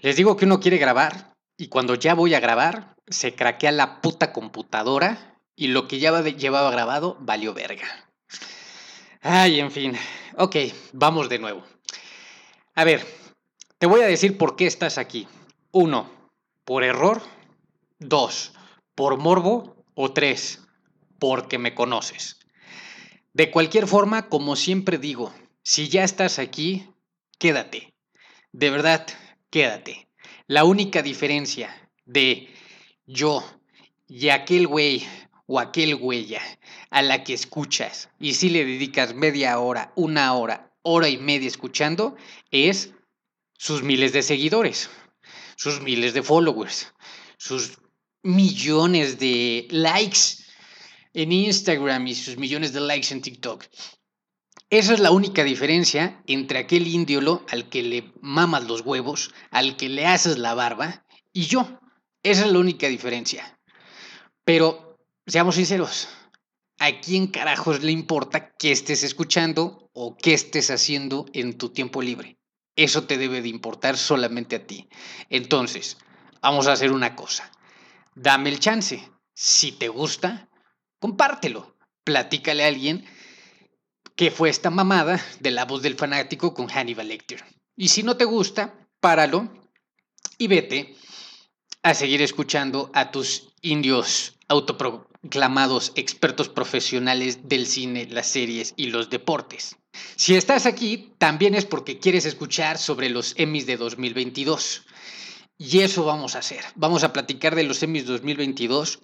Les digo que uno quiere grabar y cuando ya voy a grabar, se craquea la puta computadora y lo que ya llevaba grabado valió verga. Ay, en fin. Ok, vamos de nuevo. A ver, te voy a decir por qué estás aquí. Uno, por error. Dos, por morbo. O tres, porque me conoces. De cualquier forma, como siempre digo, si ya estás aquí, quédate. De verdad, quédate. La única diferencia de yo y aquel güey o aquel güey a la que escuchas y si le dedicas media hora, una hora, hora y media escuchando, es sus miles de seguidores, sus miles de followers, sus millones de likes en Instagram y sus millones de likes en TikTok. Esa es la única diferencia entre aquel índiolo al que le mamas los huevos, al que le haces la barba, y yo. Esa es la única diferencia. Pero, seamos sinceros, ¿a quién carajos le importa qué estés escuchando o qué estés haciendo en tu tiempo libre? Eso te debe de importar solamente a ti. Entonces, vamos a hacer una cosa. Dame el chance. Si te gusta, compártelo. Platícale a alguien que fue esta mamada de la voz del fanático con Hannibal Lecter. Y si no te gusta, páralo y vete a seguir escuchando a tus indios autoproclamados expertos profesionales del cine, las series y los deportes. Si estás aquí, también es porque quieres escuchar sobre los Emmys de 2022. Y eso vamos a hacer. Vamos a platicar de los Emmys 2022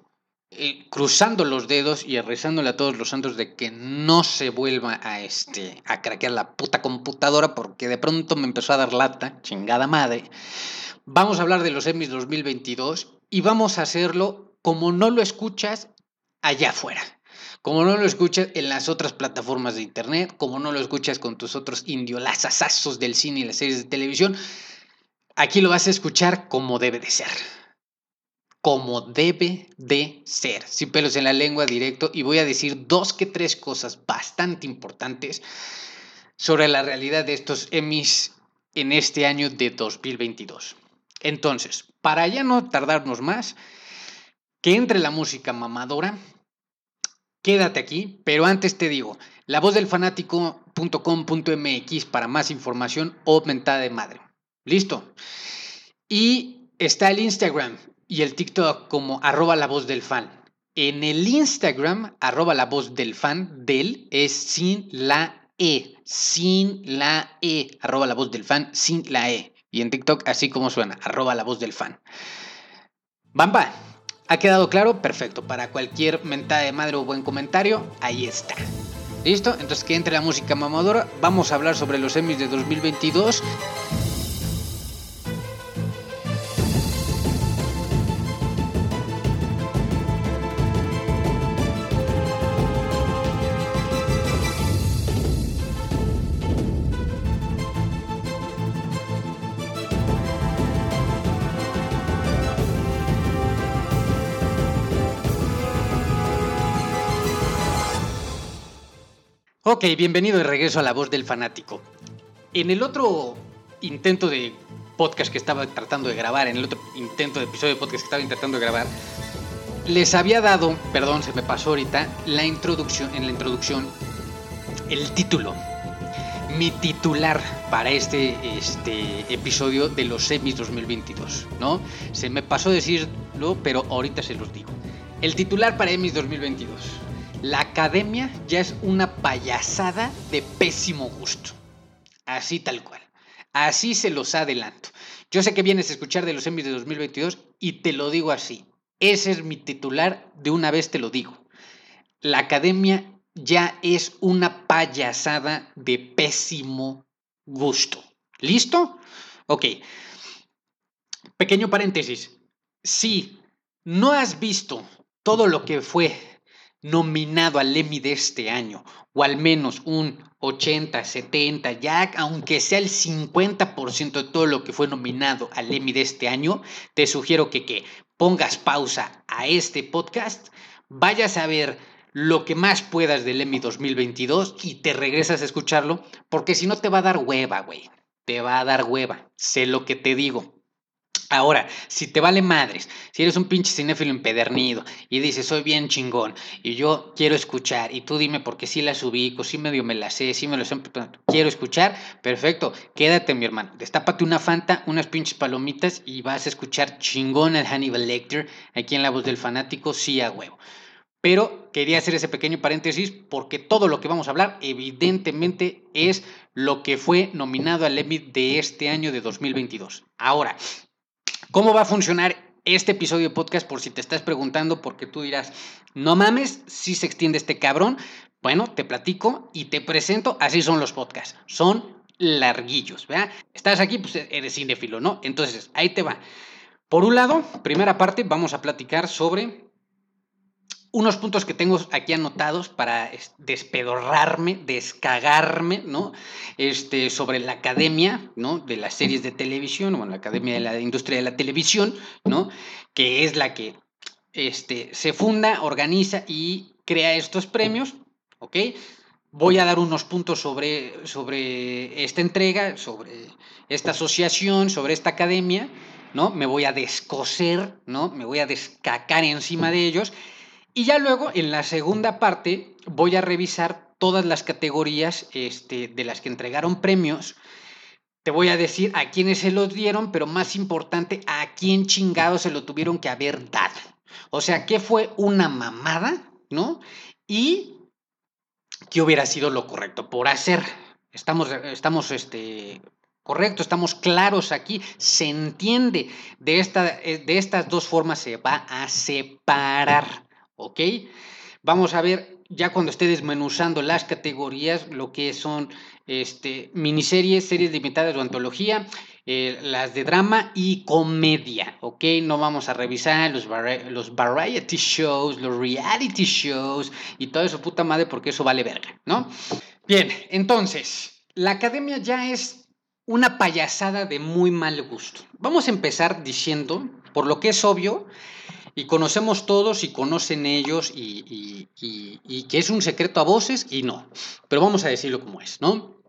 eh, cruzando los dedos y rezándole a todos los santos de que no se vuelva a, este, a craquear la puta computadora porque de pronto me empezó a dar lata, chingada madre. Vamos a hablar de los Emmys 2022 y vamos a hacerlo como no lo escuchas allá afuera. Como no lo escuchas en las otras plataformas de internet, como no lo escuchas con tus otros indiolazazazos del cine y las series de televisión, aquí lo vas a escuchar como debe de ser como debe de ser, sin pelos en la lengua directo, y voy a decir dos que tres cosas bastante importantes sobre la realidad de estos Emmys en este año de 2022. Entonces, para ya no tardarnos más, que entre la música mamadora, quédate aquí, pero antes te digo, la voz del fanático.com.mx para más información o mentada de madre. ¿Listo? Y está el Instagram, y el TikTok como arroba la voz del fan. En el Instagram, arroba la voz del fan, del es sin la E, sin la E, arroba la voz del fan, sin la E. Y en TikTok, así como suena, arroba la voz del fan. Bamba, ¿ha quedado claro? Perfecto. Para cualquier mentada de madre o buen comentario, ahí está. ¿Listo? Entonces que entre la música mamadora. Vamos a hablar sobre los Emmys de 2022. Ok, bienvenido de regreso a La Voz del Fanático. En el otro intento de podcast que estaba tratando de grabar, en el otro intento de episodio de podcast que estaba intentando de grabar, les había dado, perdón, se me pasó ahorita, la introducción, en la introducción, el título. Mi titular para este, este episodio de los semis 2022, ¿no? Se me pasó decirlo, pero ahorita se los digo. El titular para EMIS 2022 la academia ya es una payasada de pésimo gusto. Así tal cual. Así se los adelanto. Yo sé que vienes a escuchar de los Emmys de 2022 y te lo digo así. Ese es mi titular, de una vez te lo digo. La academia ya es una payasada de pésimo gusto. ¿Listo? Ok. Pequeño paréntesis. Si no has visto todo lo que fue nominado al Emmy de este año, o al menos un 80, 70, ya aunque sea el 50% de todo lo que fue nominado al Emmy de este año, te sugiero que, que pongas pausa a este podcast, vayas a ver lo que más puedas del Emmy 2022 y te regresas a escucharlo, porque si no te va a dar hueva, güey. Te va a dar hueva. Sé lo que te digo. Ahora, si te vale madres, si eres un pinche cinéfilo empedernido y dices, soy bien chingón y yo quiero escuchar y tú dime porque sí las ubico, sí medio me las sé, sí me lo sé, quiero escuchar, perfecto, quédate mi hermano, destápate una fanta, unas pinches palomitas y vas a escuchar chingón al Hannibal Lecter aquí en La Voz del Fanático, sí a huevo. Pero quería hacer ese pequeño paréntesis porque todo lo que vamos a hablar evidentemente es lo que fue nominado al Emmy de este año de 2022. Ahora, ¿Cómo va a funcionar este episodio de podcast? Por si te estás preguntando, porque tú dirás, no mames, si se extiende este cabrón. Bueno, te platico y te presento, así son los podcasts. Son larguillos, ¿verdad? Estás aquí, pues eres cinéfilo, ¿no? Entonces, ahí te va. Por un lado, primera parte, vamos a platicar sobre unos puntos que tengo aquí anotados para despedorrarme, descagarme, ¿no? Este, sobre la academia, ¿no? De las series de televisión, bueno, la academia de la industria de la televisión, ¿no? Que es la que este, se funda, organiza y crea estos premios, ¿ok? Voy a dar unos puntos sobre, sobre esta entrega, sobre esta asociación, sobre esta academia, ¿no? Me voy a descoser, ¿no? Me voy a descacar encima de ellos y ya luego, en la segunda parte, voy a revisar todas las categorías este, de las que entregaron premios. Te voy a decir a quiénes se los dieron, pero más importante, a quién chingado se lo tuvieron que haber dado. O sea, ¿qué fue una mamada? ¿No? Y qué hubiera sido lo correcto por hacer. Estamos, estamos este, correcto, estamos claros aquí, se entiende. De, esta, de estas dos formas se va a separar. ¿Ok? Vamos a ver ya cuando esté desmenuzando las categorías, lo que son este, miniseries, series limitadas o antología, eh, las de drama y comedia, ¿ok? No vamos a revisar los, los variety shows, los reality shows y todo eso, puta madre, porque eso vale verga, ¿no? Bien, entonces, la academia ya es una payasada de muy mal gusto. Vamos a empezar diciendo, por lo que es obvio, y conocemos todos y conocen ellos y, que es un secreto a voces y no. Pero vamos a decirlo como es, ¿no?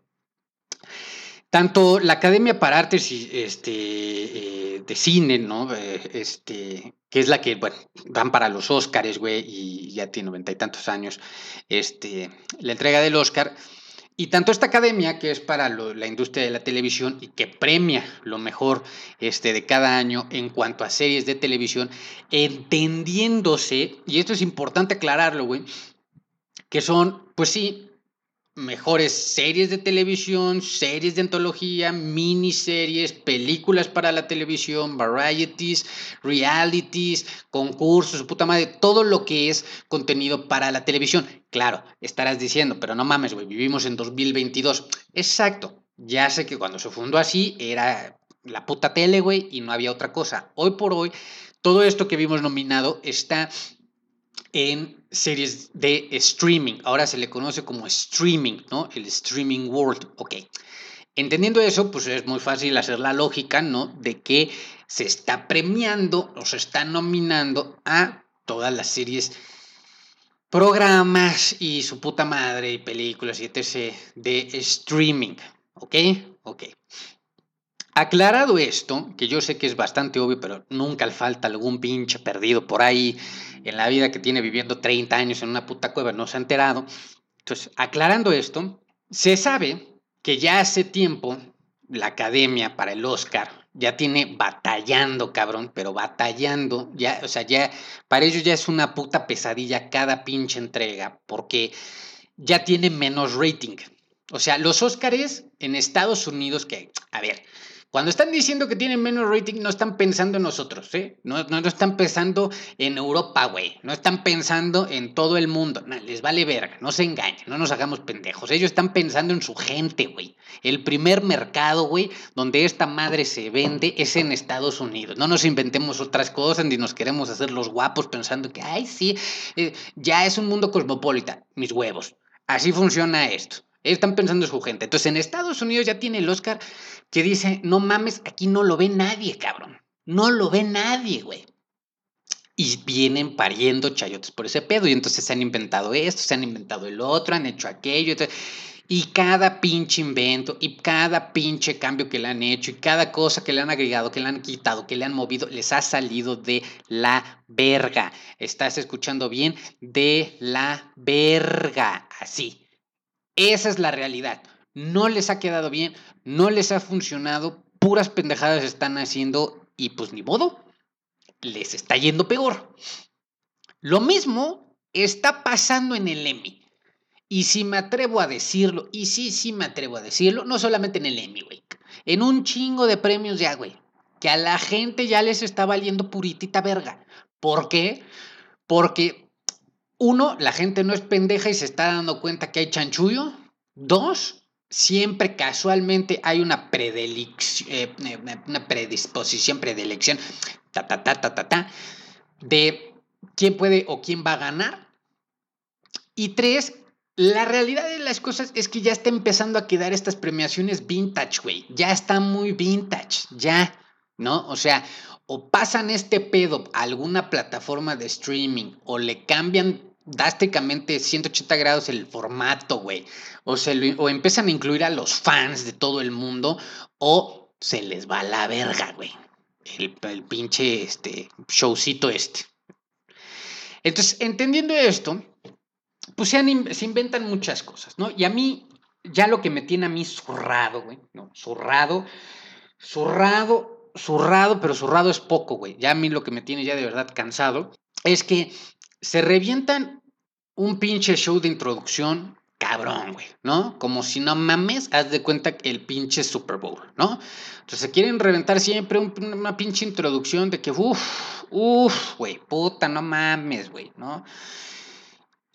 Tanto la Academia para Artes y, este, eh, de Cine, ¿no? Eh, este, que es la que, bueno, van para los Óscares, güey, y ya tiene noventa y tantos años, este, la entrega del Óscar y tanto esta academia, que es para la industria de la televisión y que premia lo mejor este, de cada año en cuanto a series de televisión, entendiéndose, y esto es importante aclararlo, güey, que son, pues sí, mejores series de televisión, series de antología, miniseries, películas para la televisión, varieties, realities, concursos, puta madre, todo lo que es contenido para la televisión. Claro, estarás diciendo, pero no mames, güey, vivimos en 2022. Exacto, ya sé que cuando se fundó así era la puta tele, güey, y no había otra cosa. Hoy por hoy, todo esto que vimos nominado está en series de streaming. Ahora se le conoce como streaming, ¿no? El streaming world. Ok. Entendiendo eso, pues es muy fácil hacer la lógica, ¿no? De que se está premiando o se está nominando a todas las series, programas y su puta madre y películas y etc. de streaming. ¿Ok? Ok. Aclarado esto, que yo sé que es bastante obvio, pero nunca falta algún pinche perdido por ahí en la vida que tiene viviendo 30 años en una puta cueva, no se ha enterado. Entonces, aclarando esto, se sabe que ya hace tiempo la academia para el Oscar ya tiene batallando, cabrón, pero batallando, ya, o sea, ya, para ellos ya es una puta pesadilla cada pinche entrega, porque ya tiene menos rating. O sea, los Oscars en Estados Unidos, que, a ver, cuando están diciendo que tienen menos rating, no están pensando en nosotros, ¿eh? No, no, están pensando en Europa, güey. No están pensando en todo el mundo. No, les vale verga, no se engañen, no nos hagamos pendejos. Ellos están pensando en su gente, güey. El primer mercado, güey, donde esta madre se vende es en Estados Unidos. No nos inventemos otras cosas ni nos queremos hacer los guapos pensando que, ay, sí, eh, ya es un mundo cosmopolita. Mis huevos. Así funciona esto. Están pensando en su gente. Entonces, en Estados Unidos ya tiene el Oscar que dice, no mames, aquí no lo ve nadie, cabrón. No lo ve nadie, güey. Y vienen pariendo chayotes por ese pedo. Y entonces se han inventado esto, se han inventado el otro, han hecho aquello. Y cada pinche invento y cada pinche cambio que le han hecho y cada cosa que le han agregado, que le han quitado, que le han movido, les ha salido de la verga. ¿Estás escuchando bien? De la verga. Así. Esa es la realidad. No les ha quedado bien, no les ha funcionado, puras pendejadas están haciendo y pues ni modo, les está yendo peor. Lo mismo está pasando en el Emmy. Y si me atrevo a decirlo, y sí, sí me atrevo a decirlo, no solamente en el Emmy, güey, en un chingo de premios ya, güey, que a la gente ya les está valiendo puritita verga. ¿Por qué? Porque, uno, la gente no es pendeja y se está dando cuenta que hay chanchullo. Dos, siempre casualmente hay una, eh, una predisposición, predilección, ta, ta, ta, ta, ta, ta, de quién puede o quién va a ganar. Y tres, la realidad de las cosas es que ya está empezando a quedar estas premiaciones vintage, güey. Ya está muy vintage, ya, ¿no? O sea, o pasan este pedo a alguna plataforma de streaming o le cambian drásticamente 180 grados el formato, güey. O, se o empiezan a incluir a los fans de todo el mundo o se les va la verga, güey. El, el pinche este, showcito este. Entonces, entendiendo esto, pues se, inventan muchas cosas, ¿no? Y a mí, ya lo que me tiene a mí zurrado, güey, ¿no? Zurrado, zurrado, zurrado, pero zurrado es poco, güey. Ya a mí lo que me tiene ya de verdad cansado es que se revientan un pinche show de introducción cabrón, güey, ¿no? Como si no mames, haz de cuenta el pinche Super Bowl, ¿no? Entonces se quieren reventar siempre una pinche introducción de que, uff, uff, güey, puta, no mames, güey, ¿no?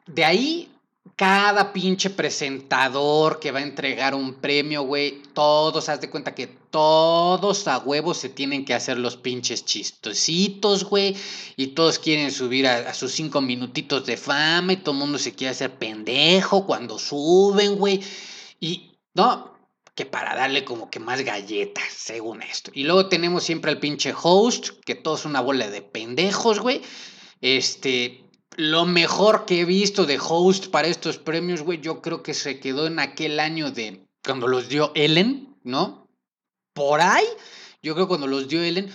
De ahí cada pinche presentador que va a entregar un premio, güey, todos, haz de cuenta que todos a huevos se tienen que hacer los pinches chistositos, güey, y todos quieren subir a, sus cinco minutitos de fama y todo el mundo se quiere hacer pendejo cuando suben, güey, y no, que para darle como que más galletas, según esto. Y luego tenemos siempre al pinche host, que todos una bola de pendejos, güey, este, lo mejor que he visto de host para estos premios, güey, yo creo que se quedó en aquel año de cuando los dio Ellen, ¿no? Por ahí, yo creo cuando los dio Ellen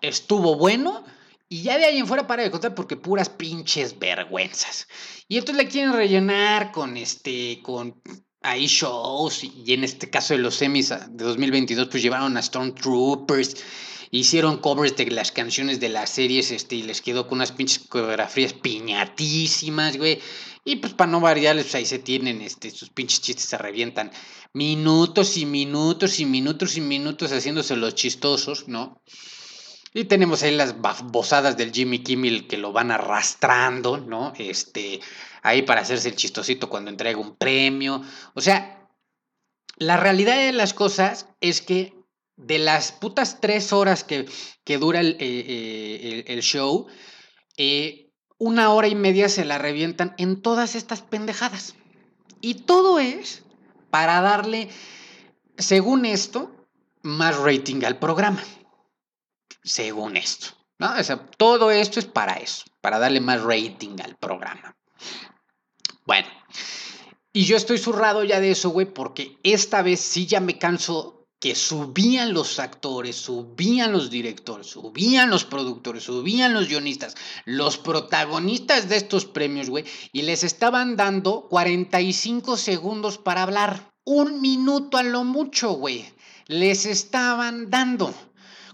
estuvo bueno. Y ya de ahí en fuera para de contar porque puras pinches vergüenzas. Y entonces le quieren rellenar con este, con ahí shows. Y en este caso de los semis de 2022, pues llevaron a Stormtroopers hicieron covers de las canciones de las series, este, y les quedó con unas pinches coreografías piñatísimas, güey. Y pues para no variarles, pues ahí se tienen, este, sus pinches chistes se revientan. Minutos y minutos y minutos y minutos haciéndose los chistosos, ¿no? Y tenemos ahí las bozadas del Jimmy Kimmel que lo van arrastrando, ¿no? Este, ahí para hacerse el chistosito cuando entrega un premio. O sea, la realidad de las cosas es que de las putas tres horas que, dura el, eh, eh, show, eh, una hora y media se la revientan en todas estas pendejadas. Y todo es para darle, según esto, más rating al programa. Según esto. ¿no? O sea, todo esto es para eso, para darle más rating al programa. Bueno, y yo estoy zurrado ya de eso, güey, porque esta vez sí ya me canso que subían los actores, subían los directores, subían los productores, subían los guionistas, los protagonistas de estos premios, güey, y les estaban dando 45 segundos para hablar. Un minuto a lo mucho, güey. Les estaban dando.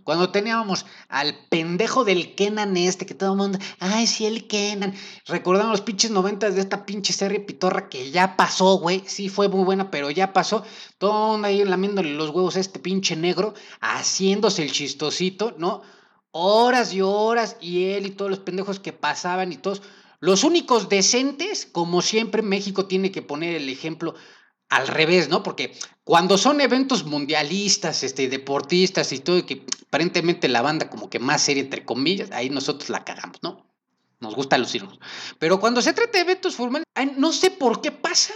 Cuando teníamos al pendejo del Kenan este, que todo el mundo, ay, sí, el Kenan. Recordamos los pinches noventas de esta pinche serie pitorra que ya pasó, güey. Sí, fue muy buena, pero ya pasó. Todo el mundo ahí lamiéndole los huevos a este pinche negro, haciéndose el chistosito, ¿no? Horas y horas, y él y todos los pendejos que pasaban y todos. Los únicos decentes, como siempre, México tiene que poner el ejemplo al revés, ¿no? Porque cuando son eventos mundialistas, este, deportistas y todo, que aparentemente la banda como que más seria, entre comillas, ahí nosotros la cagamos, ¿no? Nos gusta lucirnos. Pero cuando se trata de eventos formales, no sé por qué pasa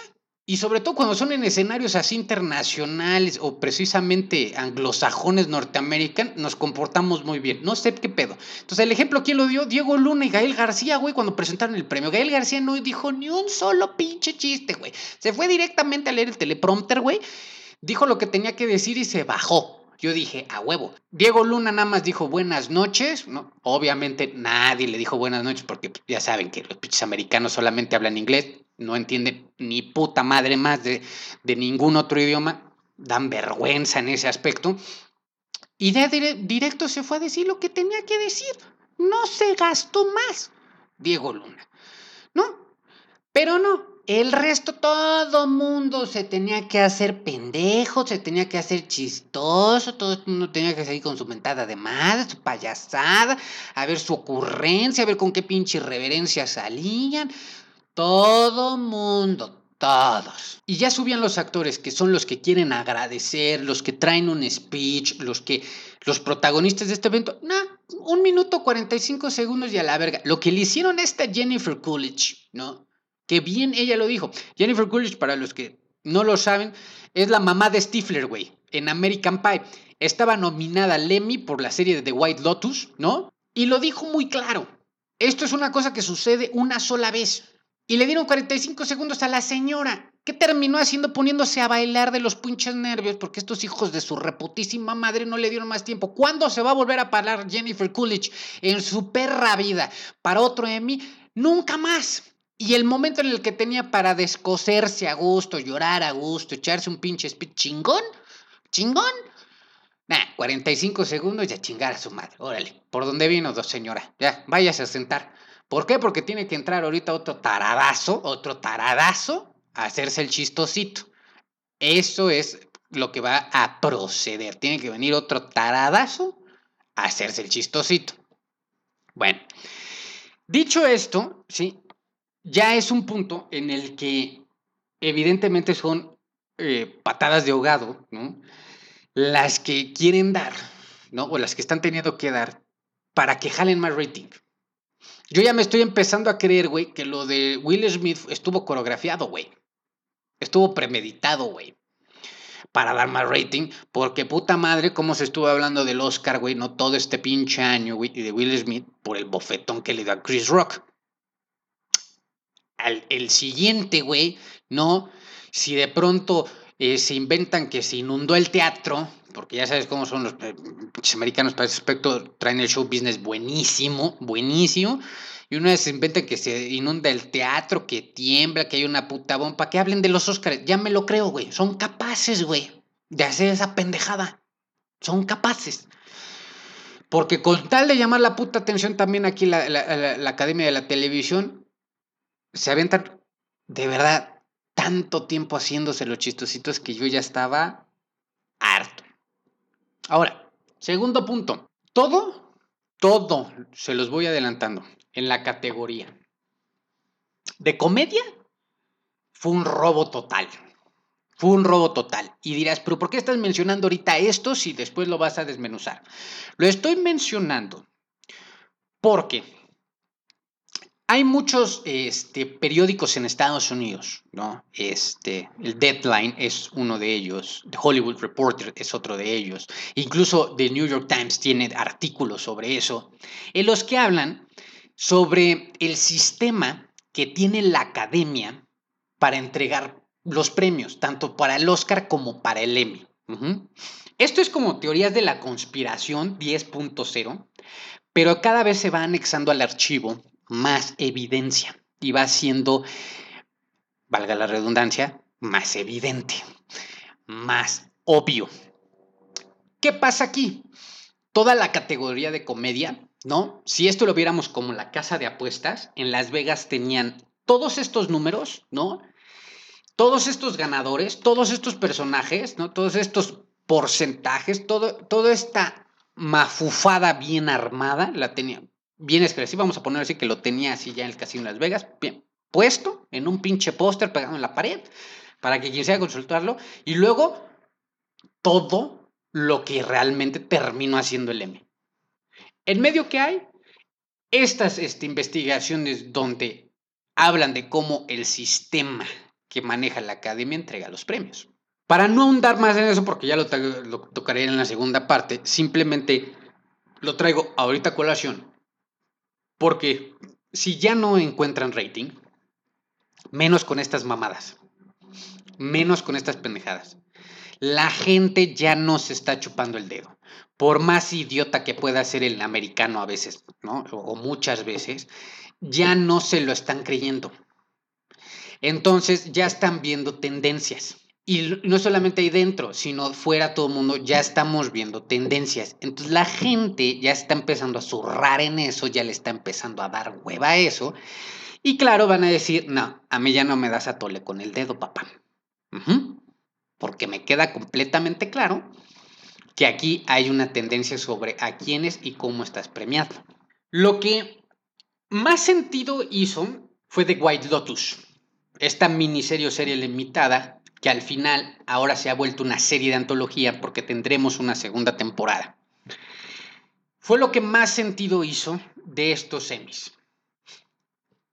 Y sobre todo cuando son en escenarios así internacionales o precisamente anglosajones norteamericanos, nos comportamos muy bien. No sé qué pedo. Entonces, el ejemplo, ¿quién lo dio? Diego Luna y Gael García, güey, cuando presentaron el premio. Gael García no dijo ni un solo pinche chiste, güey. Se fue directamente a leer el teleprompter, güey. Dijo lo que tenía que decir y se bajó. Yo dije, a huevo. Diego Luna nada más dijo buenas noches, ¿no? Obviamente nadie le dijo buenas noches porque pues, ya saben que los pinches americanos solamente hablan inglés no entiende ni puta madre más de, ningún otro idioma, dan vergüenza en ese aspecto. Y de directo se fue a decir lo que tenía que decir. No se gastó más, Diego Luna. ¿No? Pero no, el resto, todo mundo se tenía que hacer pendejo, se tenía que hacer chistoso, todo el mundo tenía que seguir con su mentada de madre, su payasada, a ver su ocurrencia, a ver con qué pinche reverencia salían. Todo mundo, todos. Y ya subían los actores, que son los que quieren agradecer, los que traen un speech, los que, los protagonistas de este evento. Nah, un minuto 45 segundos y a la verga. Lo que le hicieron a esta Jennifer Coolidge, ¿no? Que bien ella lo dijo. Jennifer Coolidge, para los que no lo saben, es la mamá de Stifler, güey, en American Pie. Estaba nominada al Emmy por la serie de The White Lotus, ¿no? Y lo dijo muy claro. Esto es una cosa que sucede una sola vez. Y le dieron 45 segundos a la señora. ¿Qué terminó haciendo? Poniéndose a bailar de los pinches nervios porque estos hijos de su reputísima madre no le dieron más tiempo. ¿Cuándo se va a volver a parar Jennifer Coolidge en su perra vida para otro Emmy? Nunca más. Y el momento en el que tenía para descoserse a gusto, llorar a gusto, echarse un pinche speech chingón, chingón. Nah, 45 segundos y a chingar a su madre. Órale, ¿por dónde vino, dos señora? Ya, váyase a sentar. ¿Por qué? Porque tiene que entrar ahorita otro taradazo, otro taradazo, a hacerse el chistosito. Eso es lo que va a proceder. Tiene que venir otro taradazo a hacerse el chistosito. Bueno, dicho esto, sí, ya es un punto en el que evidentemente son eh, patadas de ahogado, ¿no? Las que quieren dar, ¿no? O las que están teniendo que dar para que jalen más rating. Yo ya me estoy empezando a creer, güey, que lo de Will Smith estuvo coreografiado, güey. Estuvo premeditado, güey. Para dar más rating, porque puta madre, cómo se estuvo hablando del Oscar, güey, no todo este pinche año, güey, y de Will Smith por el bofetón que le da a Chris Rock. Al, el siguiente, güey, no, si de pronto eh, se inventan que se inundó el teatro, porque ya sabes cómo son los eh, americanos para ese aspecto, traen el show business buenísimo, buenísimo. Y una vez se inventan que se inunda el teatro, que tiembla, que hay una puta bomba, que hablen de los Oscars. Ya me lo creo, güey. Son capaces, güey, de hacer esa pendejada. Son capaces. Porque con tal de llamar la puta atención también aquí la, la Academia de la Televisión, se aventan de verdad tanto tiempo haciéndose los chistositos que yo ya estaba harto. Ahora, segundo punto. Todo, todo, se los voy adelantando, en la categoría de comedia, fue un robo total. Fue un robo total. Y dirás, pero ¿por qué estás mencionando ahorita esto si después lo vas a desmenuzar? Lo estoy mencionando porque hay muchos este, periódicos en Estados Unidos, ¿no? Este, el Deadline es uno de ellos, The Hollywood Reporter es otro de ellos, incluso The New York Times tiene artículos sobre eso, en los que hablan sobre el sistema que tiene la academia para entregar los premios, tanto para el Oscar como para el Emmy. Esto es como teorías de la conspiración 10.0, pero cada vez se va anexando al archivo más evidencia y va siendo, valga la redundancia, más evidente, más obvio. ¿Qué pasa aquí? Toda la categoría de comedia, ¿no? Si esto lo viéramos como la casa de apuestas, en Las Vegas tenían todos estos números, ¿no? Todos estos ganadores, todos estos personajes, ¿no? Todos estos porcentajes, todo, toda esta mafufada bien armada la tenían bien expresivo, vamos a poner así que lo tenía así ya en el Casino de Las Vegas, bien, puesto en un pinche póster pegado en la pared, para que quien sea consultarlo, y luego todo lo que realmente terminó haciendo el M. En medio que hay estas este, investigaciones donde hablan de cómo el sistema que maneja la academia entrega los premios. Para no ahondar más en eso, porque ya lo, lo tocaré en la segunda parte, simplemente lo traigo ahorita a colación. Porque si ya no encuentran rating, menos con estas mamadas, menos con estas pendejadas. La gente ya no se está chupando el dedo. Por más idiota que pueda ser el americano a veces, ¿no? O muchas veces, ya no se lo están creyendo. Entonces ya están viendo tendencias. Y no solamente ahí dentro, sino fuera todo el mundo, ya estamos viendo tendencias. Entonces la gente ya está empezando a zurrar en eso, ya le está empezando a dar hueva a eso. Y claro, van a decir, no, a mí ya no me das a tole con el dedo, papá. Porque me queda completamente claro que aquí hay una tendencia sobre a quiénes y cómo estás premiado. Lo que más sentido hizo fue The White Lotus, esta miniserie o serie limitada que al final ahora se ha vuelto una serie de antología porque tendremos una segunda temporada. Fue lo que más sentido hizo de estos semis.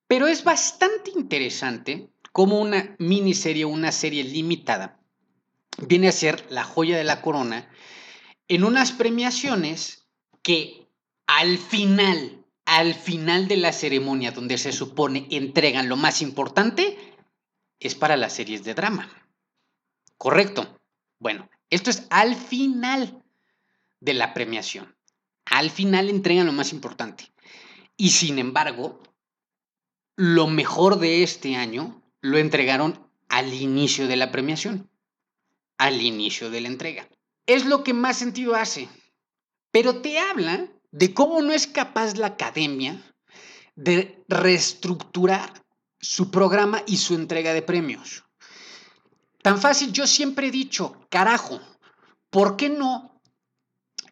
Pero es bastante interesante cómo una miniserie una serie limitada viene a ser la joya de la corona en unas premiaciones que al final, al final de la ceremonia donde se supone entregan lo más importante, es para las series de drama. Correcto. Bueno, esto es al final de la premiación. Al final entregan lo más importante. Y sin embargo, lo mejor de este año lo entregaron al inicio de la premiación, al inicio de la entrega. Es lo que más sentido hace. Pero te habla de cómo no es capaz la academia de reestructurar su programa y su entrega de premios. Tan fácil, yo siempre he dicho, carajo, ¿por qué no,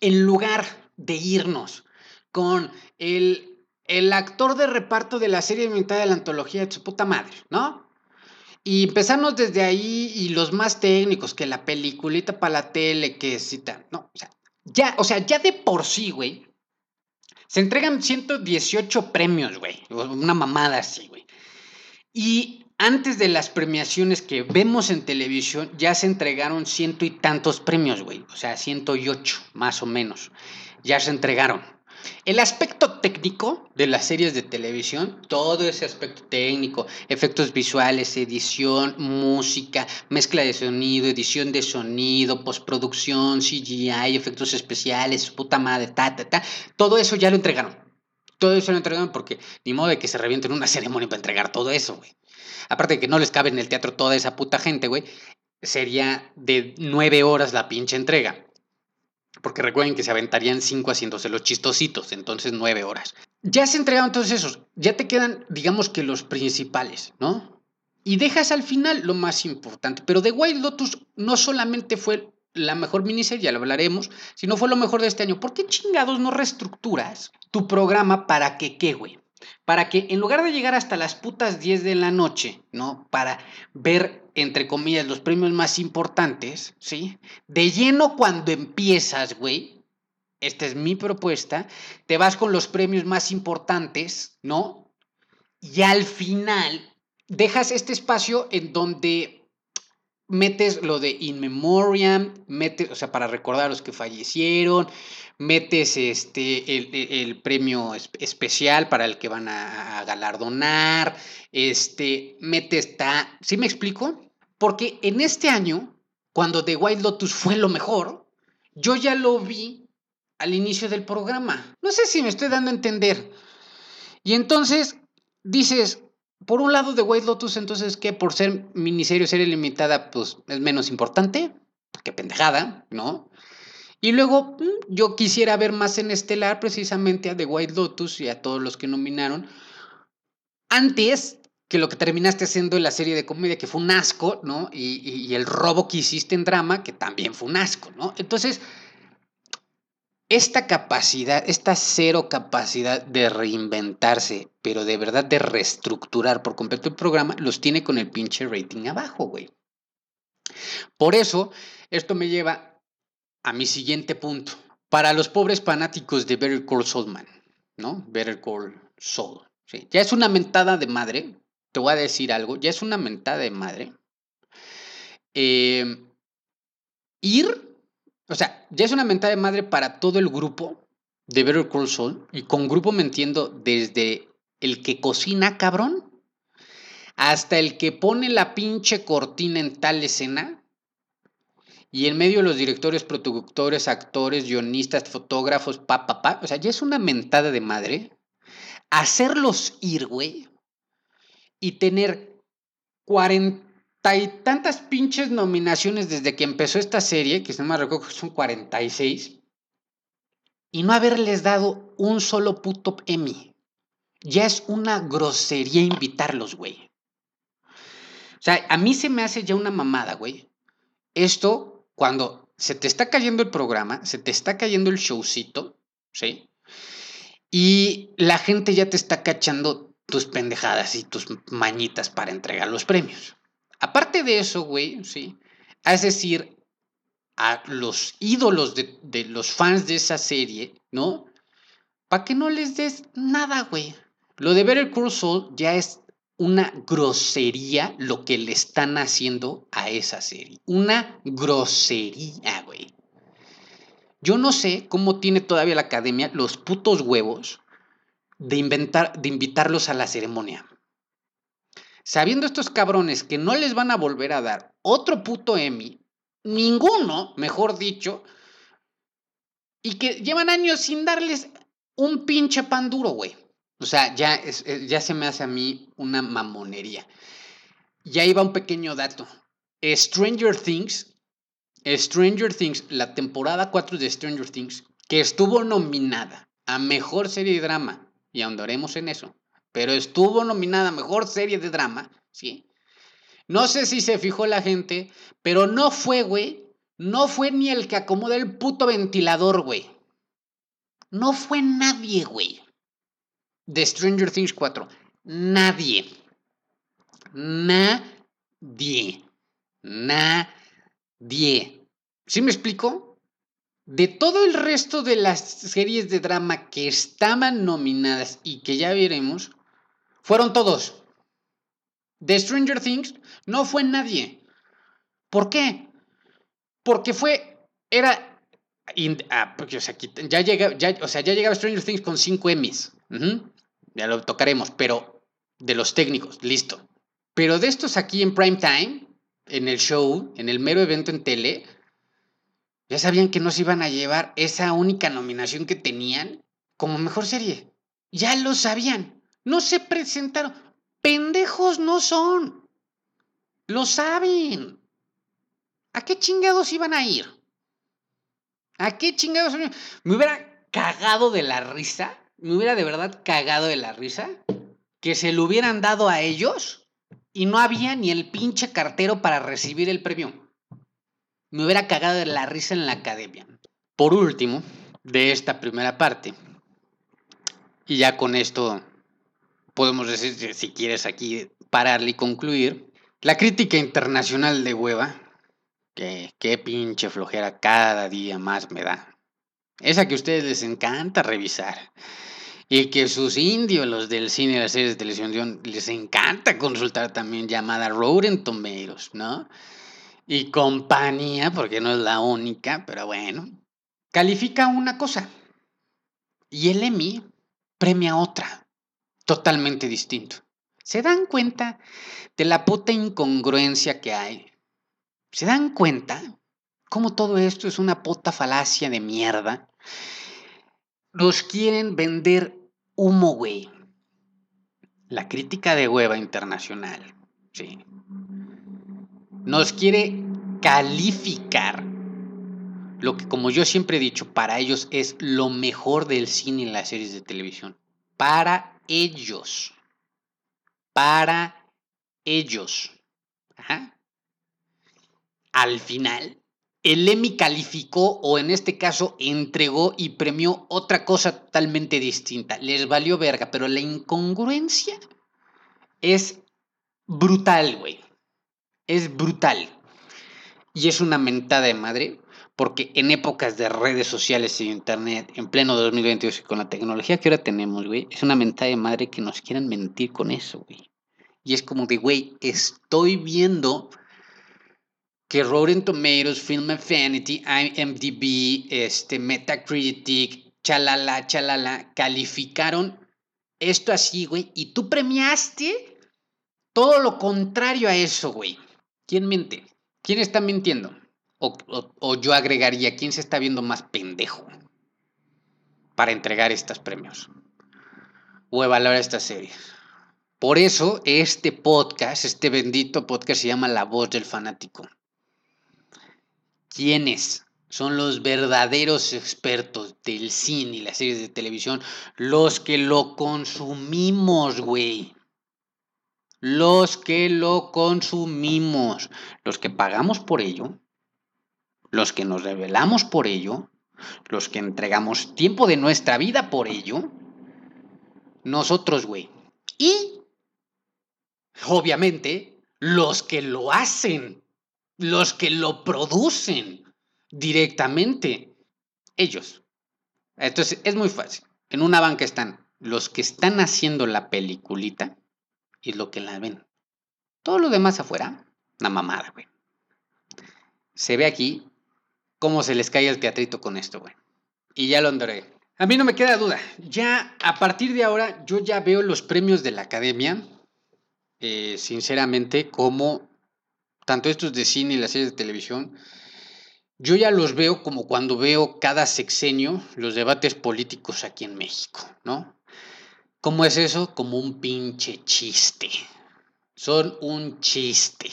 en lugar de irnos con el, el actor de reparto de la serie mitad de la antología de su puta madre, ¿no? Y empezarnos desde ahí y los más técnicos, que la peliculita para la tele, que cita, no, o sea, ya, o sea, ya de por sí, güey, se entregan 118 premios, güey, una mamada así, güey. Y antes de las premiaciones que vemos en televisión, ya se entregaron ciento y tantos premios, güey. O sea, 108, más o menos. Ya se entregaron. El aspecto técnico de las series de televisión, todo ese aspecto técnico, efectos visuales, edición, música, mezcla de sonido, edición de sonido, postproducción, CGI, efectos especiales, puta madre, ta, ta, ta, todo eso ya lo entregaron. Todo eso lo entregaron porque ni modo de que se revienten una ceremonia para entregar todo eso, güey. Aparte de que no les cabe en el teatro toda esa puta gente, güey. Sería de nueve horas la pinche entrega. Porque recuerden que se aventarían cinco haciéndose los chistositos, entonces nueve horas. Ya se entregaron todos esos, ya te quedan, digamos que los principales, ¿no? Y dejas al final lo más importante. Pero The Wild Lotus no solamente fue la mejor miniserie, ya lo hablaremos, si no fue lo mejor de este año. ¿Por qué chingados no reestructuras tu programa para que qué, güey? Para que en lugar de llegar hasta las putas 10 de la noche, ¿no? Para ver, entre comillas, los premios más importantes, ¿sí? De lleno cuando empiezas, güey. Esta es mi propuesta. Te vas con los premios más importantes, ¿no? Y al final dejas este espacio en donde metes lo de In Memoriam, metes, o sea, para recordar a los que fallecieron, metes este, el, premio especial para el que van a, galardonar, este, metes, está, ¿sí me explico? Porque en este año, cuando The White Lotus fue lo mejor, yo ya lo vi al inicio del programa. No sé si me estoy dando a entender. Y entonces dices, por un lado, The White Lotus, entonces, que por ser miniserie o serie limitada, pues es menos importante. Qué pendejada, ¿no? Y luego mm, yo quisiera ver más en Estelar precisamente a The White Lotus y a todos los que nominaron. Antes que lo que terminaste haciendo en la serie de comedia, que fue un asco, ¿no? Y, y el robo que hiciste en drama, que también fue un asco, ¿no? Entonces, esta capacidad, esta cero capacidad de reinventarse, pero de verdad de reestructurar por completo el programa, los tiene con el pinche rating abajo, güey. Por eso, esto me lleva a mi siguiente punto. Para los pobres fanáticos de Better Call Saul, ¿no? Better Call Saul. Ya es una mentada de madre te voy a decir algo, ya es una mentada de madre. Eh, ir, o sea, ya es una mentada de madre para todo el grupo de Better Call Saul. Y con grupo me entiendo desde el que cocina, cabrón, hasta el que pone la pinche cortina en tal escena. Y en medio de los directores, productores, actores, guionistas, fotógrafos, pa, pa, pa. O sea, ya es una mentada de madre. Hacerlos ir, güey. Y tener 40 hay tantas pinches nominaciones desde que empezó esta serie, que si no me recuerdo son 46, y no haberles dado un solo puto Emmy. Ya es una grosería invitarlos, güey. O sea, a mí se me hace ya una mamada, güey. Esto cuando se te está cayendo el programa, se te está cayendo el showcito, ¿sí? Y la gente ya te está cachando tus pendejadas y tus mañitas para entregar los premios. Aparte de eso, güey, ¿sí? Es decir, a los ídolos de, los fans de esa serie, ¿no? Para que no les des nada, güey. Lo de Better Call Saul ya es una grosería lo que le están haciendo a esa serie. Una grosería, güey. Yo no sé cómo tiene todavía la academia los putos huevos de, inventar, de invitarlos a la ceremonia. Sabiendo estos cabrones que no les van a volver a dar otro puto Emmy, ninguno, mejor dicho, y que llevan años sin darles un pinche pan duro, güey. O sea, ya, es, eh, ya se me hace a mí una mamonería. Y ahí va un pequeño dato. Stranger Things, Stranger Things, la temporada 4 de Stranger Things, que estuvo nominada a Mejor Serie de Drama, y ahondaremos en eso, pero estuvo nominada Mejor Serie de Drama, ¿sí? No sé si se fijó la gente, pero no fue, güey, no fue ni el que acomoda el puto ventilador, güey. No fue nadie, güey. De Stranger Things 4. Nadie. Nadie. Nadie. ¿Sí me explico? De todo el resto de las series de drama que estaban nominadas y que ya veremos, fueron todos. De Stranger Things no fue nadie. ¿Por qué? Porque fue, era, ah, porque, o sea, ya, llega, ya, o sea, ya llegaba Stranger Things con 5 Emmys. Ya lo tocaremos, pero de los técnicos, listo. Pero de estos aquí en prime time, en el show, en el mero evento en tele, ya sabían que no se iban a llevar esa única nominación que tenían como mejor serie. Ya lo sabían. No se presentaron. Pendejos no son. Lo saben. ¿A qué chingados iban a ir? ¿A qué chingados? Me hubiera cagado de la risa, me hubiera de verdad cagado de la risa que se lo hubieran dado a ellos y no había ni el pinche cartero para recibir el premio. Me hubiera cagado de la risa en la academia. Por último, de esta primera parte, y ya con esto podemos decir, si quieres aquí pararle y concluir, la crítica internacional de hueva que qué pinche flojera cada día más me da. Esa que a ustedes les encanta revisar. Y que sus indios, los del cine y las series de televisión, les encanta consultar también llamada Rotten Tomatoes, ¿no? Y compañía, porque no es la única, pero bueno. Califica una cosa. Y el Emmy premia otra. Totalmente distinto. ¿Se dan cuenta de la puta incongruencia que hay ¿Se dan cuenta cómo todo esto es una puta falacia de mierda? Nos quieren vender humo, güey. La crítica de hueva internacional, sí. Nos quiere calificar lo que, como yo siempre he dicho, para ellos es lo mejor del cine y las series de televisión. Para ellos. Para ellos. Al final, el Emmy calificó o en este caso entregó y premió otra cosa totalmente distinta. Les valió verga, pero la incongruencia es brutal, güey. Es brutal. Y es una mentada de madre porque en épocas de redes sociales y internet, en pleno 2022 y con la tecnología que ahora tenemos, güey, es una mentada de madre que nos quieran mentir con eso, güey. Y es como de, güey, estoy viendo que Rotten Tomatoes, Film Affinity, IMDb, este, Metacritic, chalala, chalala, calificaron esto así, güey, y tú premiaste todo lo contrario a eso, güey. ¿Quién miente? ¿Quién está mintiendo? O, yo agregaría, ¿quién se está viendo más pendejo para entregar estos premios? O evaluar esta serie. Por eso este podcast, este bendito podcast se llama La voz del fanático. ¿Quiénes son los verdaderos expertos del cine y las series de televisión? Los que lo consumimos, güey. Los que lo consumimos. Los que pagamos por ello. Los que nos revelamos por ello. Los que entregamos tiempo de nuestra vida por ello. Nosotros, güey. Y, obviamente, los que lo hacen los que lo producen directamente, ellos. Entonces, es muy fácil. En una banca están los que están haciendo la peliculita y lo que la ven. Todo lo demás afuera, una mamada, güey. Se ve aquí cómo se les cae el teatrito con esto, güey. Y ya lo andaré. A mí no me queda duda. Ya a partir de ahora, yo ya veo los premios de la academia, eh, sinceramente, como tanto estos de cine y las series de televisión, yo ya los veo como cuando veo cada sexenio los debates políticos aquí en México, ¿no? ¿Cómo es eso? Como un pinche chiste. Son un chiste.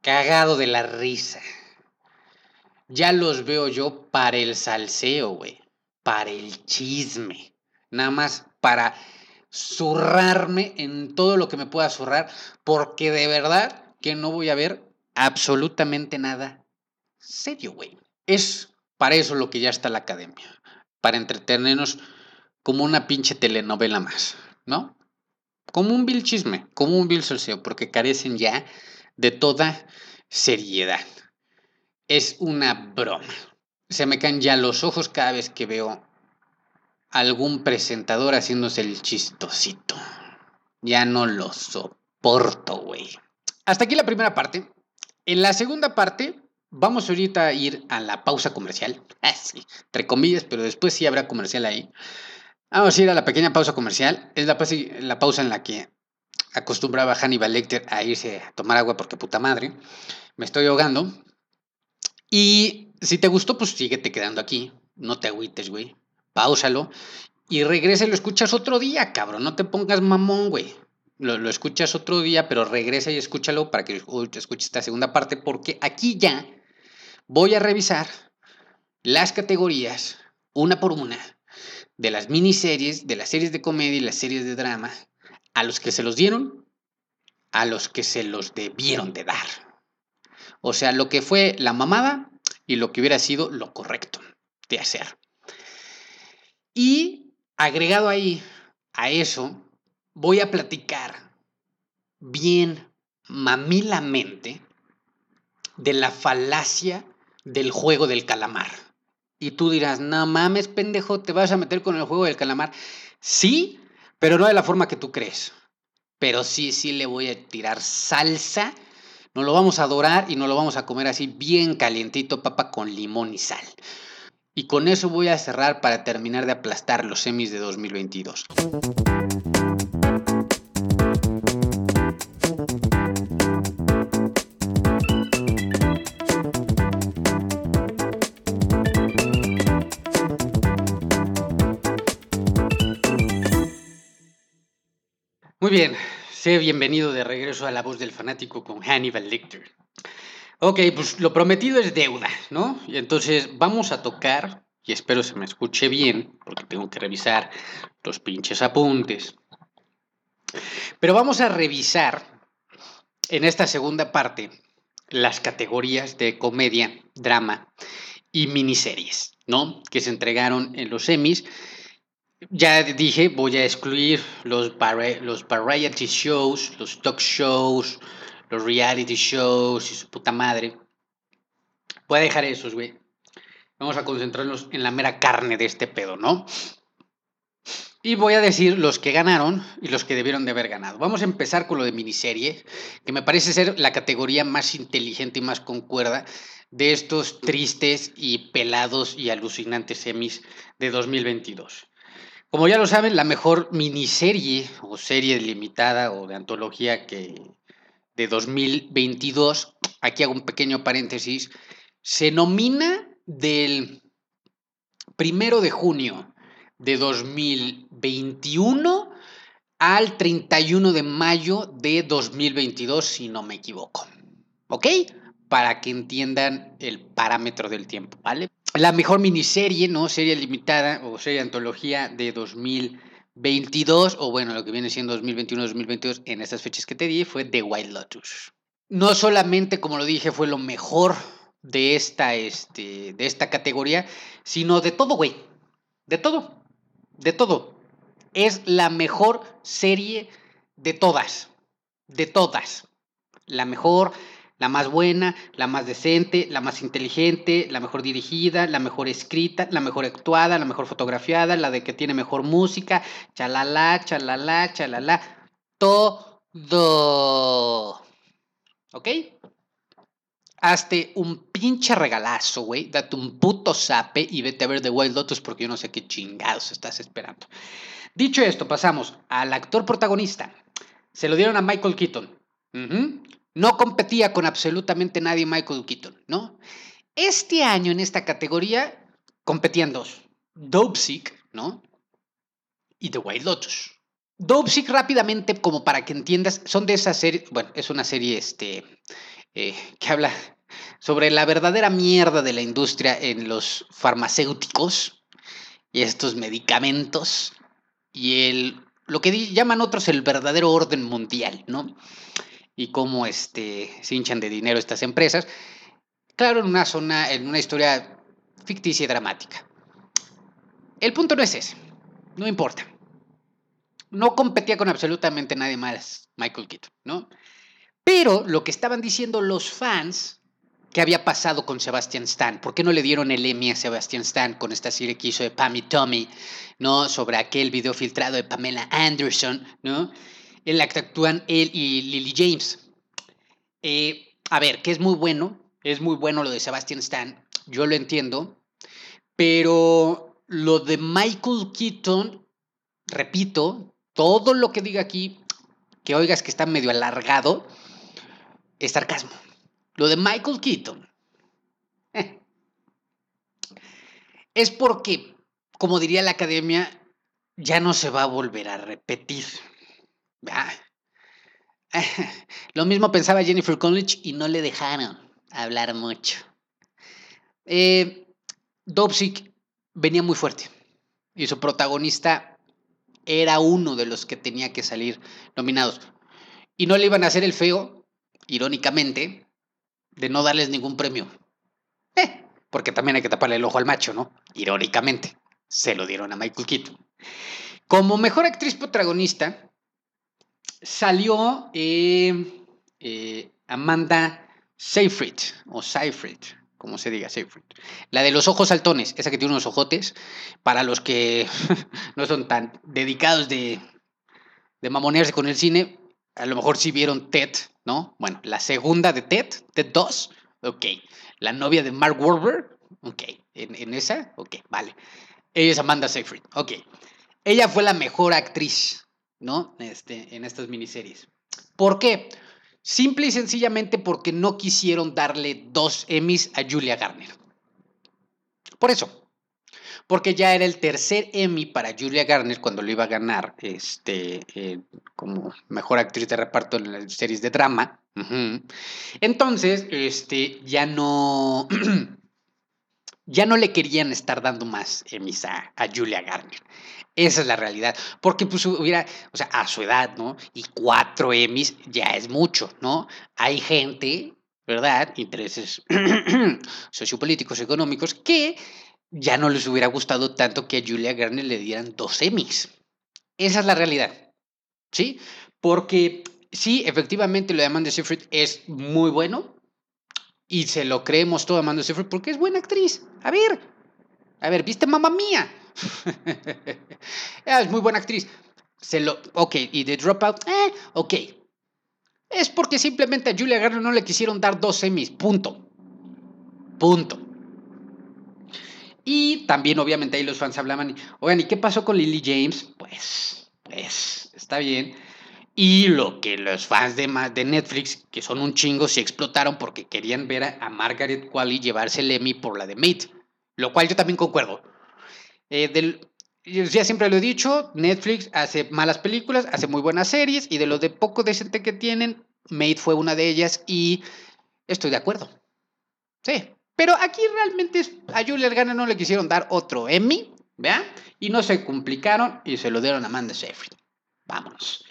Cagado de la risa. Ya los veo yo para el salseo, güey. Para el chisme. Nada más para zurrarme en todo lo que me pueda zurrar. Porque de verdad que no voy a ver absolutamente nada serio, güey. Es para eso lo que ya está la academia, para entretenernos como una pinche telenovela más, ¿no? Como un vil chisme, como un vil salseo, porque carecen ya de toda seriedad. Es una broma. Se me caen ya los ojos cada vez que veo algún presentador haciéndose el chistosito. Ya no lo soporto, güey. Hasta aquí la primera parte. En la segunda parte vamos ahorita a ir a la pausa comercial. Ah, entre comillas, pero después sí habrá comercial ahí. Vamos a ir a la pequeña pausa comercial. Es la, la pausa en la que acostumbraba Hannibal Lecter a irse a tomar agua porque puta madre. Me estoy ahogando. Y si te gustó, pues síguete quedando aquí. No te agüites, güey. Páusalo. Y regresa y lo escuchas otro día, cabrón. No te pongas mamón, güey lo, escuchas otro día, pero regresa y escúchalo para que escuches esta segunda parte, porque aquí ya voy a revisar las categorías, una por una, de las miniseries, de las series de comedia y las series de drama, a los que se los dieron, a los que se los debieron de dar. O sea, lo que fue la mamada y lo que hubiera sido lo correcto de hacer. Y agregado ahí a eso, voy a platicar bien mamilamente de la falacia del juego del calamar. Y tú dirás, no mames, pendejo, te vas a meter con el juego del calamar. Sí, pero no de la forma que tú crees. Pero sí, sí le voy a tirar salsa. Nos lo vamos a adorar y nos lo vamos a comer así bien calientito, papa con limón y sal. Y con eso voy a cerrar para terminar de aplastar los semis de 2022. Muy bien, sé bienvenido de regreso a La Voz del Fanático con Hannibal Lecter. Ok, pues lo prometido es deuda, ¿no? Y entonces vamos a tocar, y espero se me escuche bien, porque tengo que revisar los pinches apuntes. Pero vamos a revisar en esta segunda parte las categorías de comedia, drama y miniseries, ¿no? Que se entregaron en los semis ya dije, voy a excluir los, los variety shows, los talk shows, los reality shows y su puta madre. Voy a dejar esos, güey. Vamos a concentrarnos en la mera carne de este pedo, ¿no? Y voy a decir los que ganaron y los que debieron de haber ganado. Vamos a empezar con lo de miniserie, que me parece ser la categoría más inteligente y más concuerda de estos tristes y pelados y alucinantes semis de 2022. Como ya lo saben, la mejor miniserie o serie limitada o de antología que de 2022, aquí hago un pequeño paréntesis, se nomina del primero de junio de 2021 al 31 de mayo de 2022, si no me equivoco. ¿Ok? Para que entiendan el parámetro del tiempo, ¿vale? La mejor miniserie, ¿no? Serie limitada o serie antología de 2022, o bueno, lo que viene siendo 2021-2022 en estas fechas que te di, fue The Wild Lotus. No solamente, como lo dije, fue lo mejor de esta, este, de esta categoría, sino de todo, güey. De todo de todo. Es la mejor serie de todas. De todas. La mejor, la más buena, la más decente, la más inteligente, la mejor dirigida, la mejor escrita, la mejor actuada, la mejor fotografiada, la de que tiene mejor música, chalala, chalala, chalala. Todo. ¿Ok? Hazte un pinche regalazo, güey. Date un puto zape y vete a ver The Wild Lotus porque yo no sé qué chingados estás esperando. Dicho esto, pasamos al actor protagonista. Se lo dieron a Michael Keaton. No competía con absolutamente nadie Michael Keaton, ¿no? Este año en esta categoría competían dos. Sick, ¿no? Y The Wild Lotus. Sick rápidamente, como para que entiendas, son de esas series, bueno, es una serie este, eh, que habla sobre la verdadera mierda de la industria en los farmacéuticos y estos medicamentos y el, lo que llaman otros el verdadero orden mundial, ¿no? Y cómo este, se hinchan de dinero estas empresas. Claro, en una zona, en una historia ficticia y dramática. El punto no es ese, no importa. No competía con absolutamente nadie más Michael Keaton, ¿no? Pero lo que estaban diciendo los fans, ¿qué había pasado con Sebastian Stan? ¿Por qué no le dieron el Emmy a Sebastian Stan con esta serie que hizo de Pam y Tommy, ¿no? Sobre aquel video filtrado de Pamela Anderson, ¿no? En la que actúan él y Lily James. Eh, a ver, que es muy bueno, es muy bueno lo de Sebastian Stan, yo lo entiendo, pero lo de Michael Keaton, repito, todo lo que diga aquí, que oigas que está medio alargado, es sarcasmo. Lo de Michael Keaton eh, es porque, como diría la academia, ya no se va a volver a repetir. lo mismo pensaba Jennifer Connelly y no le dejaron hablar mucho. Eh, venía muy fuerte y su protagonista era uno de los que tenía que salir nominados. Y no le iban a hacer el feo irónicamente, de no darles ningún premio. Eh, porque también hay que taparle el ojo al macho, ¿no? Irónicamente, se lo dieron a Michael Keaton. Como mejor actriz protagonista, salió eh, eh, Amanda Seyfried, o Seyfried, como se diga, Seyfried. La de los ojos saltones, esa que tiene unos ojotes, para los que no son tan dedicados de, de mamonearse con el cine, a lo mejor sí vieron Ted, ¿no? Bueno, la segunda de Ted, Ted 2, ok. La novia de Mark Wahlberg, ok. ¿En, esa? Ok, vale. Ella es Amanda Seyfried, ok. Ella fue la mejor actriz, ¿no? Este, en estas miniseries. ¿Por qué? Simple y sencillamente porque no quisieron darle dos Emmys a Julia Garner. Por eso porque ya era el tercer Emmy para Julia Garner cuando lo iba a ganar este, eh, como mejor actriz de reparto en las series de drama. Entonces, este, ya no, ya no le querían estar dando más Emmys a, Julia Garner. Esa es la realidad. Porque pues hubiera, o sea, a su edad, ¿no? Y cuatro Emmys ya es mucho, ¿no? Hay gente, ¿verdad? Intereses sociopolíticos, económicos, que ya no les hubiera gustado tanto que a Julia Garner le dieran dos Emmys. Esa es la realidad. ¿Sí? Porque sí, efectivamente lo de Amanda Seyfried es muy bueno y se lo creemos todo a Amanda porque es buena actriz. A ver, a ver, ¿viste mamá mía? Ah, es muy buena actriz. Se lo, ok, y de Dropout, eh, ok. Es porque simplemente a Julia Garner no le quisieron dar dos semis, punto. Punto. Y también, obviamente, ahí los fans hablaban, oigan, ¿y qué pasó con Lily James? Pues, pues, está bien. Y lo que los fans de, de Netflix, que son un chingo, se explotaron porque querían ver a, Margaret Qualley llevarse el Emmy por la de Mate. Lo cual yo también concuerdo. Eh, ya siempre lo he dicho, Netflix hace malas películas, hace muy buenas series y de lo de poco decente que tienen, Made fue una de ellas y estoy de acuerdo. Sí, pero aquí realmente a Julia Garner no le quisieron dar otro Emmy, ¿vean? Y no se complicaron y se lo dieron a Amanda Seyfried. Vámonos.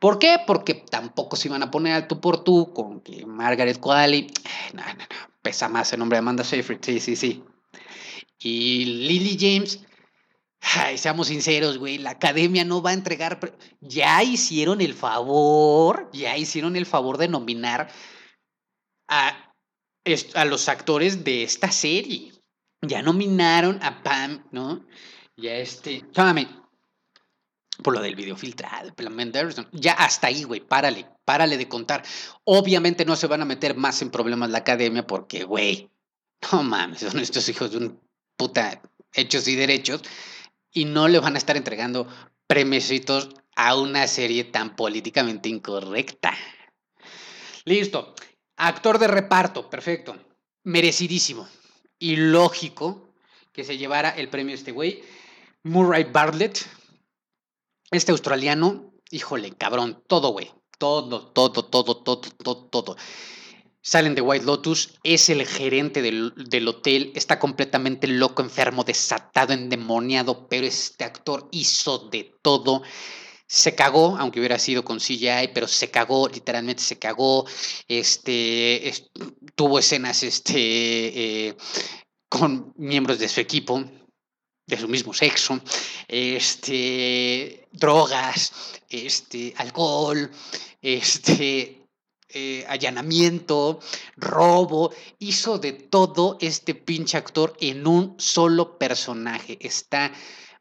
¿Por qué? Porque tampoco se iban a poner al tú por tú con que Margaret Qualley, eh, no, no, no, pesa más el nombre de Amanda Seyfried, sí, sí, sí. Y Lily James, Ay, seamos sinceros, güey, la academia no va a entregar. Ya hicieron el favor, ya hicieron el favor de nominar a, a los actores de esta serie. Ya nominaron a Pam, ¿no? Ya este. Llámame. Por lo del video filtrado, Ya hasta ahí, güey, párale, párale de contar. Obviamente no se van a meter más en problemas la academia porque, güey, no mames, son estos hijos de un puta hechos y derechos y no le van a estar entregando premiositos a una serie tan políticamente incorrecta. Listo. Actor de reparto, perfecto. Merecidísimo. Y lógico que se llevara el premio este güey. Murray Bartlett. Este australiano, híjole, cabrón, todo, güey. Todo, todo, todo, todo, todo, todo. Salen de White Lotus, es el gerente del, hotel, está completamente loco, enfermo, desatado, endemoniado, pero este actor hizo de todo. Se cagó, aunque hubiera sido con CGI, pero se cagó, literalmente se cagó. Este, tuvo escenas este, eh, con miembros de su equipo, de su mismo sexo, este, drogas, este, alcohol, este, eh, allanamiento, robo, hizo de todo este pinche actor en un solo personaje. Está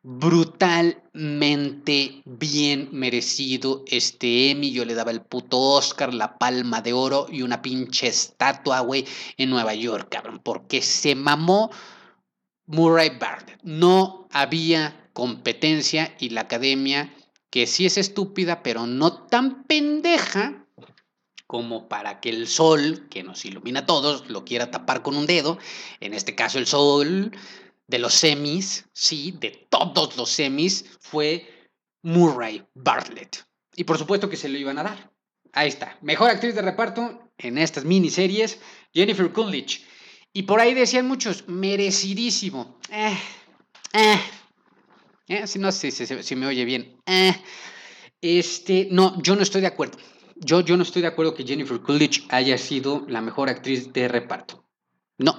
brutalmente bien merecido este Emmy. Yo le daba el puto Oscar, la palma de oro y una pinche estatua, güey, en Nueva York, cabrón, porque se mamó Murray Bartlett. No había competencia y la academia, que sí es estúpida, pero no tan pendeja, como para que el sol, que nos ilumina a todos, lo quiera tapar con un dedo, en este caso el sol de los semis, sí, de todos los semis, fue Murray Bartlett. Y por supuesto que se lo iban a dar. Ahí está. Mejor actriz de reparto en estas miniseries, Jennifer Coolidge. Y por ahí decían muchos, merecidísimo. Eh, eh, eh, si no sé si, me oye bien. Este, no, yo no estoy de acuerdo yo, yo no estoy de acuerdo que Jennifer Coolidge haya sido la mejor actriz de reparto. No.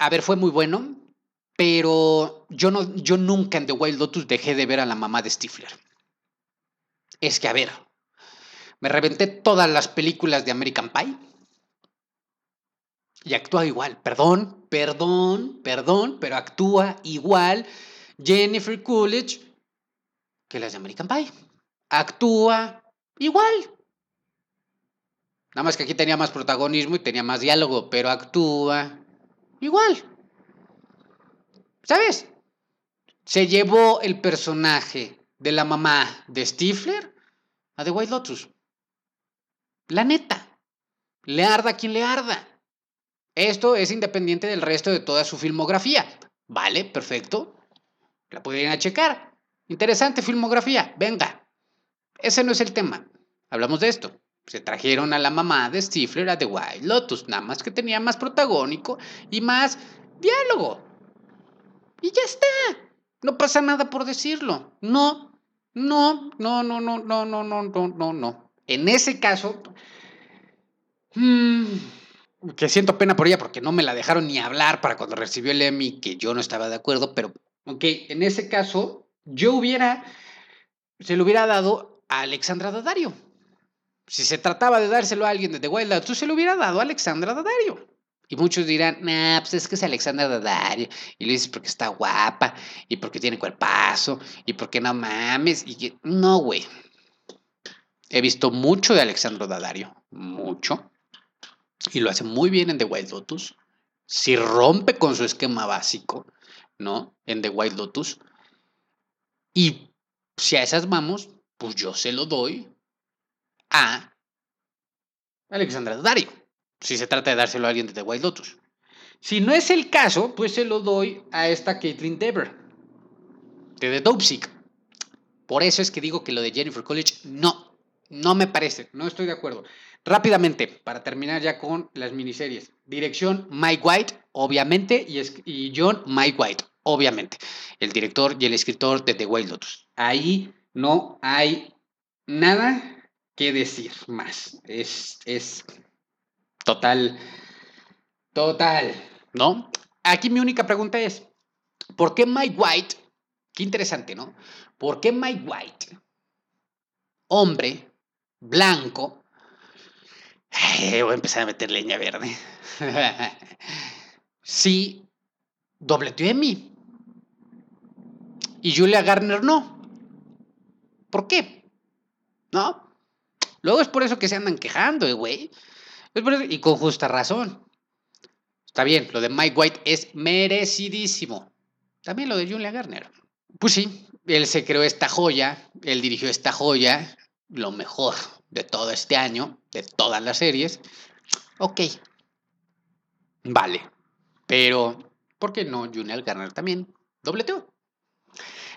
A ver, fue muy bueno, pero yo, no, yo nunca en The Wild Lotus dejé de ver a la mamá de Stifler. Es que, a ver, me reventé todas las películas de American Pie y actúa igual. Perdón, perdón, perdón, pero actúa igual Jennifer Coolidge que las de American Pie. Actúa Igual. Nada más que aquí tenía más protagonismo y tenía más diálogo, pero actúa igual. ¿Sabes? Se llevó el personaje de la mamá de Stifler a The White Lotus. La neta. Le arda quien le arda. Esto es independiente del resto de toda su filmografía. Vale, perfecto. La pueden checar. Interesante filmografía. Venga. Ese no es el tema. Hablamos de esto. Se trajeron a la mamá de Stifler a The Wild Lotus, nada más que tenía más protagónico y más diálogo. Y ya está. No pasa nada por decirlo. No, no, no, no, no, no, no, no, no, no. En ese caso, que siento pena por ella porque no me la dejaron ni hablar para cuando recibió el Emmy, que yo no estaba de acuerdo, pero, ok, en ese caso, yo hubiera, se lo hubiera dado a Alexandra Daddario. Si se trataba de dárselo a alguien de The Wild tú se lo hubiera dado a Alexandra Daddario. Y muchos dirán, nah, pues es que es Alexandra Daddario. Y lo dices porque está guapa, y porque tiene cuerpazo, y porque no mames. Y No, güey. He visto mucho de Alexandra Daddario. Mucho. Y lo hace muy bien en The Wild Lotus. Si rompe con su esquema básico, ¿no? En The Wild Lotus. Y si a esas vamos, pues yo se lo doy a Alexandra Daddario si se trata de dárselo a alguien de The White Lotus. Si no es el caso, pues se lo doy a esta Caitlyn Dever, de The Dopesick. Por eso es que digo que lo de Jennifer College no, no me parece, no estoy de acuerdo. Rápidamente, para terminar ya con las miniseries. Dirección Mike White, obviamente, y, y John Mike White, obviamente. El director y el escritor de The White Lotus. Ahí no hay nada que decir más. Es, es Total. Total. ¿No? Aquí mi única pregunta es, ¿por qué Mike White? Qué interesante, ¿no? ¿Por qué Mike White, hombre, blanco, voy a empezar a meter leña verde, sí dobleteó en mí y Julia Garner no? ¿Por qué? ¿No? Luego es por eso que se andan quejando, güey. Y con justa razón. Está bien, lo de Mike White es merecidísimo. También lo de Julia Garner. Pues sí, él se creó esta joya, él dirigió esta joya, lo mejor de todo este año, de todas las series. Ok. Vale. Pero, ¿por qué no Julia Garner también? Dobleteo.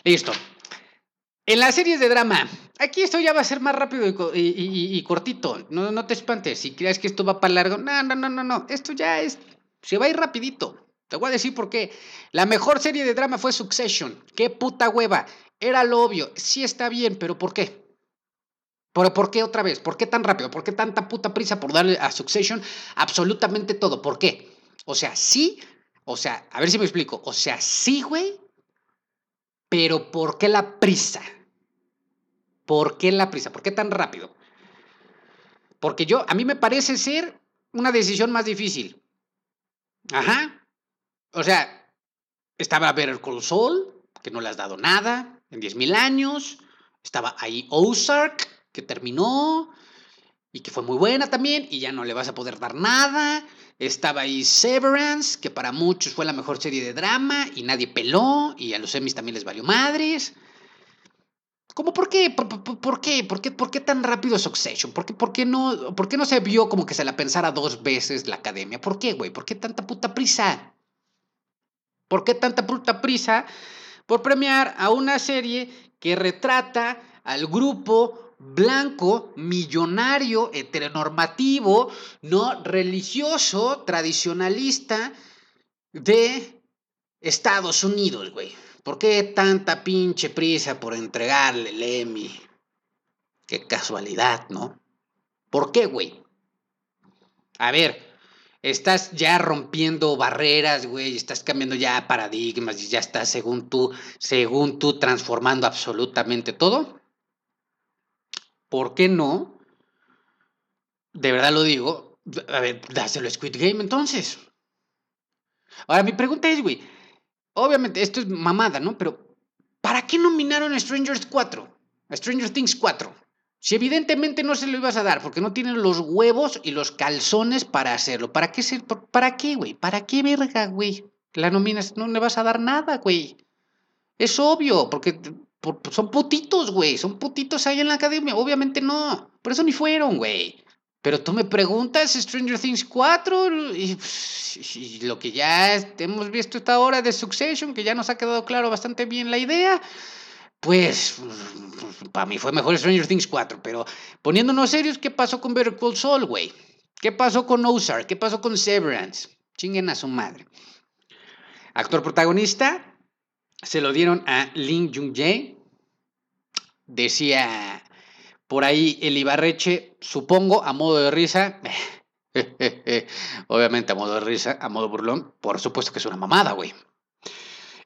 Listo. En las series de drama, aquí esto ya va a ser más rápido y, cortito. No, no te espantes. Si crees que esto va para largo, no, no, no, no, no. Esto ya es. Se va a ir rapidito. Te voy a decir por qué. La mejor serie de drama fue Succession. Qué puta hueva. Era lo obvio. Sí está bien, pero ¿por qué? ¿Pero por qué otra vez? ¿Por qué tan rápido? ¿Por qué tanta puta prisa por darle a Succession absolutamente todo? ¿Por qué? O sea, sí. O sea, a ver si me explico. O sea, sí, güey. Pero ¿por qué la prisa? ¿Por qué la prisa? ¿Por qué tan rápido? Porque yo, a mí me parece ser una decisión más difícil. Ajá. O sea, estaba Better Call Saul, que no le has dado nada en 10.000 años. Estaba ahí Ozark, que terminó y que fue muy buena también, y ya no le vas a poder dar nada. Estaba ahí Severance, que para muchos fue la mejor serie de drama y nadie peló, y a los Emmys también les valió madres. ¿Cómo por qué? ¿Por, qué? ¿Por qué? ¿Por qué tan rápido Succession? ¿Por qué, por, qué no, ¿Por qué no se vio como que se la pensara dos veces la academia? ¿Por qué, güey? ¿Por qué tanta puta prisa? ¿Por qué tanta puta prisa por premiar a una serie que retrata al grupo blanco, millonario, heteronormativo, no religioso, tradicionalista de Estados Unidos, güey. ¿Por qué tanta pinche prisa por entregarle el? Qué casualidad, ¿no? ¿Por qué, güey? A ver, estás ya rompiendo barreras, güey, estás cambiando ya paradigmas y ya estás, según tú, según tú, transformando absolutamente todo. ¿Por qué no? De verdad lo digo. A ver, dáselo a Squid Game entonces. Ahora, mi pregunta es, güey. Obviamente, esto es mamada, ¿no? Pero, ¿para qué nominaron a Stranger 4? A Stranger Things 4. Si evidentemente no se lo ibas a dar, porque no tienen los huevos y los calzones para hacerlo. ¿Para qué, ser, ¿para qué, güey? ¿Para qué verga, güey? La nominas, no le vas a dar nada, güey. Es obvio, porque son putitos, güey. Son putitos ahí en la academia. Obviamente no. Por eso ni fueron, güey. Pero tú me preguntas Stranger Things 4 y, lo que ya hemos visto esta hora de Succession, que ya nos ha quedado claro bastante bien la idea, pues para mí fue mejor Stranger Things 4. Pero poniéndonos serios, ¿qué pasó con Better Call Saul, güey? ¿Qué pasó con Ozark? ¿Qué pasó con Severance? Chinguen a su madre. Actor protagonista, se lo dieron a Lin Jung-jae. Decía por ahí el Ibarreche, supongo, a modo de risa. Obviamente a modo de risa, a modo burlón. Por supuesto que es una mamada, güey.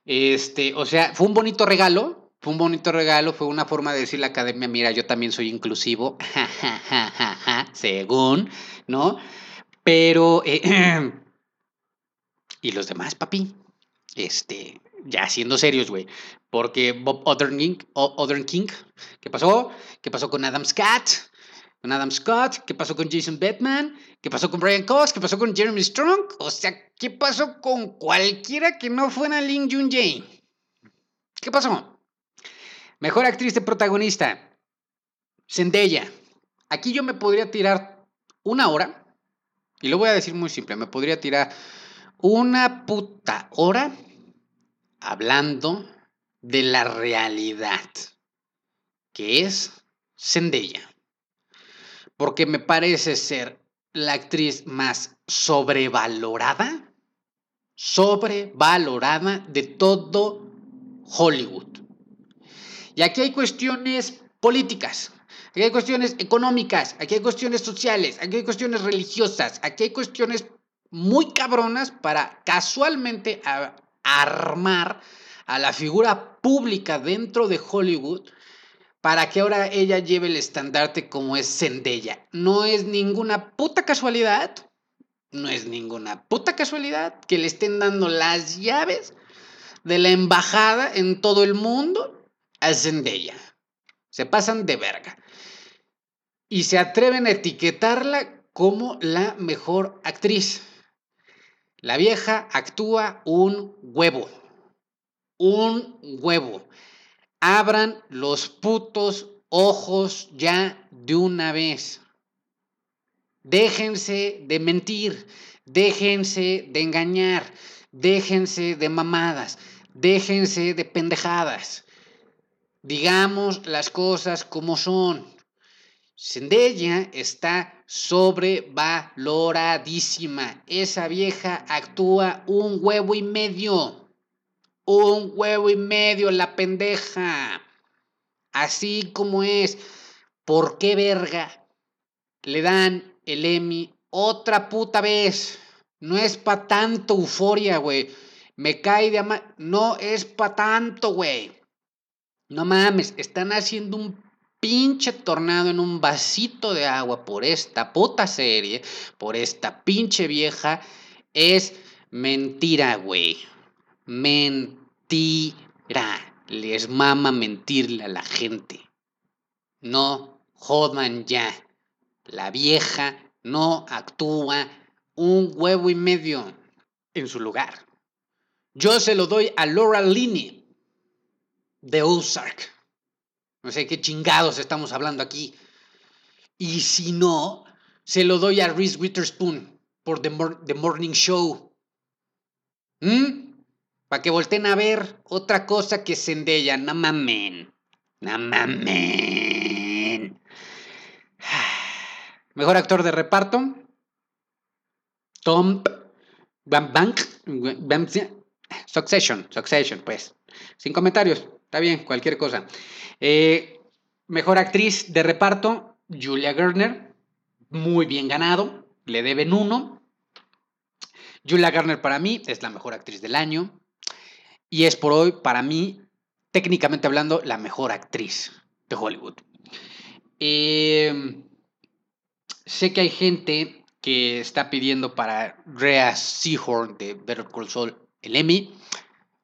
Este, o sea, fue un bonito regalo. Fue un bonito regalo, fue una forma de decir la academia, mira, yo también soy inclusivo, según, ¿no? Pero, eh, Y los demás, papi, este, ya siendo serios, güey. Porque Bob Odenkirk, King, ¿qué pasó? ¿Qué pasó con Adam Scott? Con Adam Scott, ¿qué pasó con Jason Bateman? ¿Qué pasó con Brian Cox? ¿Qué pasó con Jeremy Strong? O sea, ¿qué pasó con cualquiera que no fuera Lin Jun Jae? ¿Qué pasó? Mejor actriz de protagonista. Zendaya. Aquí yo me podría tirar una hora. Y lo voy a decir muy simple. Me podría tirar una puta hora hablando de la realidad, que es Zendaya. Porque me parece ser la actriz más sobrevalorada, sobrevalorada de todo Hollywood. Y aquí hay cuestiones políticas, aquí hay cuestiones económicas, aquí hay cuestiones sociales, aquí hay cuestiones religiosas, aquí hay cuestiones muy cabronas para casualmente armar a la figura pública dentro de Hollywood para que ahora ella lleve el estandarte como es Zendaya. No es ninguna puta casualidad, no es ninguna puta casualidad que le estén dando las llaves de la embajada en todo el mundo a Zendaya. Se pasan de verga. Y se atreven a etiquetarla como la mejor actriz. La vieja actúa un huevo un huevo. Abran los putos ojos ya de una vez. Déjense de mentir, déjense de engañar, déjense de mamadas, déjense de pendejadas. Digamos las cosas como son. Zendaya está sobrevaloradísima. Esa vieja actúa un huevo y medio. Un huevo y medio la pendeja. Así como es. ¿Por qué verga le dan el Emmy otra puta vez? No es pa' tanto euforia, güey. Me cae de ama... No es pa' tanto, güey. No mames, están haciendo un pinche tornado en un vasito de agua por esta puta serie, por esta pinche vieja. Es mentira, güey. Mentira. Les mama mentirle a la gente. No jodan ya. La vieja no actúa un huevo y medio en su lugar. Yo se lo doy a Laura Linney de Ozark. No sé qué chingados estamos hablando aquí. Y si no, se lo doy a Reese Witherspoon por The, Morning Show. ¿Mm? Para que volteen a ver otra cosa que Zendaya. No mamen. No mamen. Mejor actor de reparto. Tom Bank. Succession. Succession, pues. Sin comentarios. Está bien, cualquier cosa. Eh, mejor actriz de reparto. Julia Garner. Muy bien ganado. Le deben uno. Julia Garner para mí es la mejor actriz del año y es por hoy, para mí, técnicamente hablando, la mejor actriz de Hollywood. Em, sé que hay gente que está pidiendo para Rhea Seahorn de Better Call Saul el Emmy.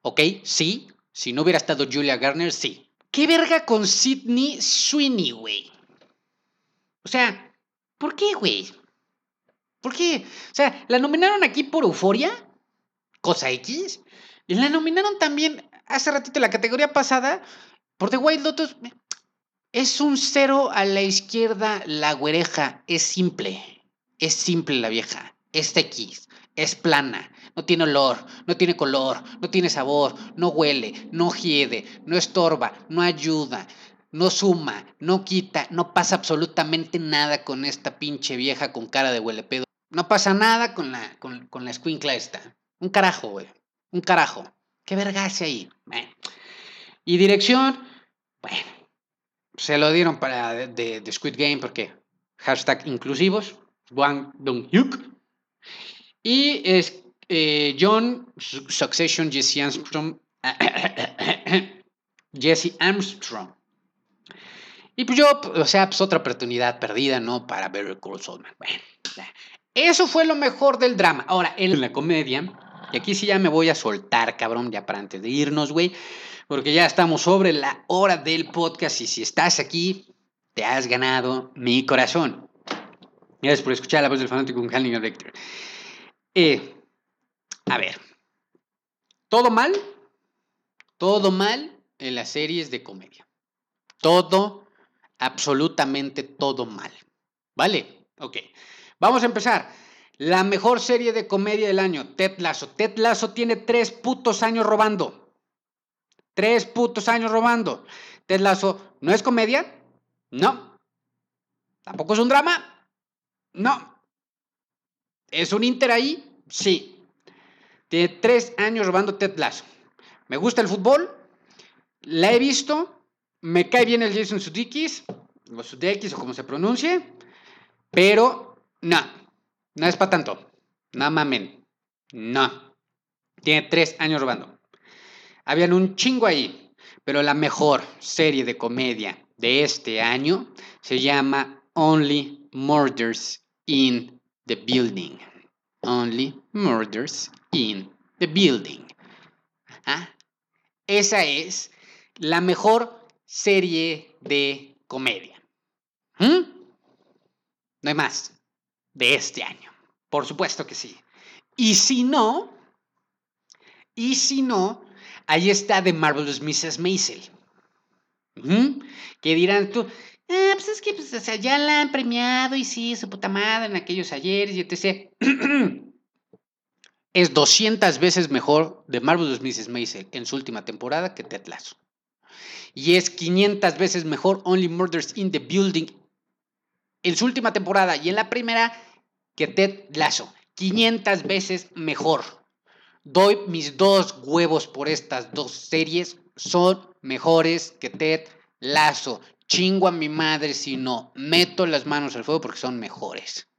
Ok, sí. Si no hubiera estado Julia Garner, sí. ¿Qué verga con Sidney Sweeney, güey? O sea, ¿por qué, güey? ¿Por qué? O sea, ¿la nominaron aquí por euforia? Cosa X. Y la nominaron también hace ratito la categoría pasada por The White Lotus. Es un cero a la izquierda la güereja. Es simple. Es simple la vieja. Es X. Es plana. No tiene olor. No tiene color. No tiene sabor. No huele. No hiede. No estorba. No ayuda. No suma. No quita. No pasa absolutamente nada con esta pinche vieja con cara de huele pedo. No pasa nada con la, con, con la escuincla esta. Un carajo, güey. Un carajo. ¿Qué verga hace ahí? Y dirección, bueno, se lo dieron para de, Squid Game porque hashtag inclusivos, Wang Dong-hyuk. Y es eh, John Succession Jesse Armstrong. Jesse Armstrong. Y pues yo, o sea, pues otra oportunidad perdida, ¿no? Para ver Call Saul. Bueno, eso fue lo mejor del drama. Ahora, en la comedia, Y aquí sí ya me voy a soltar, cabrón, ya para antes de irnos, güey. Porque ya estamos sobre la hora del podcast y si estás aquí, te has ganado mi corazón. Gracias por escuchar la voz del fanático con Hannigan Rector. Eh, a ver, todo mal, todo mal en las series de comedia. Todo, absolutamente todo mal. ¿Vale? Ok. Vamos a empezar. La mejor serie de comedia del año, Ted Lasso. Ted Lasso tiene tres putos años robando. Tres putos años robando. Ted Lasso no es comedia. No. Tampoco es un drama. No. ¿Es un Inter ahí? Sí. Tiene tres años robando Ted Lasso. Me gusta el fútbol. La he visto. Me cae bien el Jason Sudeikis. O Sudeikis o como se pronuncie. Pero no. No es para tanto. No mamen. No. Tiene tres años robando. Habían un chingo ahí. Pero la mejor serie de comedia de este año se llama Only Murders in the Building. Only Murders in the Building. ¿Ah? Esa es la mejor serie de comedia. ¿Mm? No hay más de este año. Por supuesto que sí. Y si no, y si no, ahí está The Marvelous Mrs. Maisel. ¿Mm? Que dirán tú, ah, pues es que pues, o sea, ya la han premiado y sí, su puta madre en aquellos ayeres y etc. es 200 veces mejor de Marvelous Mrs. Maisel en su última temporada que Ted Lasso. Y es 500 veces mejor Only Murders in the Building en su última temporada y en la primera que Ted Lasso. 500 veces mejor. Doy mis dos huevos por estas dos series. Son mejores que Ted Lasso. Chingo a mi madre si no meto las manos al fuego porque son mejores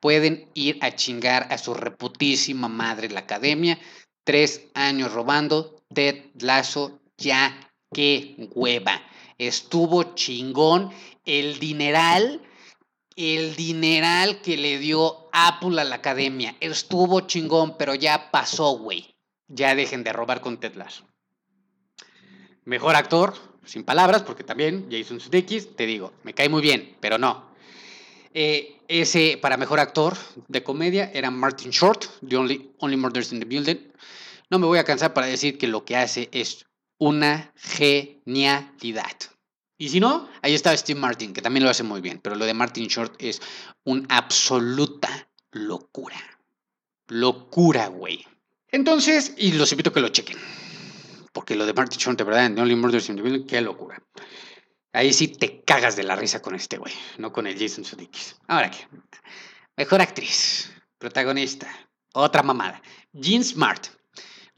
pueden ir a chingar a su reputísima madre la academia. Tres años robando, Ted Lasso, ya qué hueva. Estuvo chingón el dineral, el dineral que le dio Apple a la academia. Estuvo chingón, pero ya pasó, güey. Ya dejen de robar con Ted Lasso. Mejor actor, sin palabras, porque también Jason Sudeikis, te digo, me cae muy bien, pero no. Eh, ese para mejor actor de comedia era Martin Short, de Only, Only Murders in the Building. No me voy a cansar para decir que lo que hace es una genialidad. Y si no, ahí está Steve Martin, que también lo hace muy bien. Pero lo de Martin Short es una absoluta locura. Locura, güey. Entonces, y los invito a que lo chequen. Porque lo de Martin Short, de verdad, en Only Murders in the Building, qué locura. Ahí sí te cagas de la risa con este güey, no con el Jason Sudeikis. Ahora qué. Mejor actriz, protagonista, otra mamada. Jean Smart.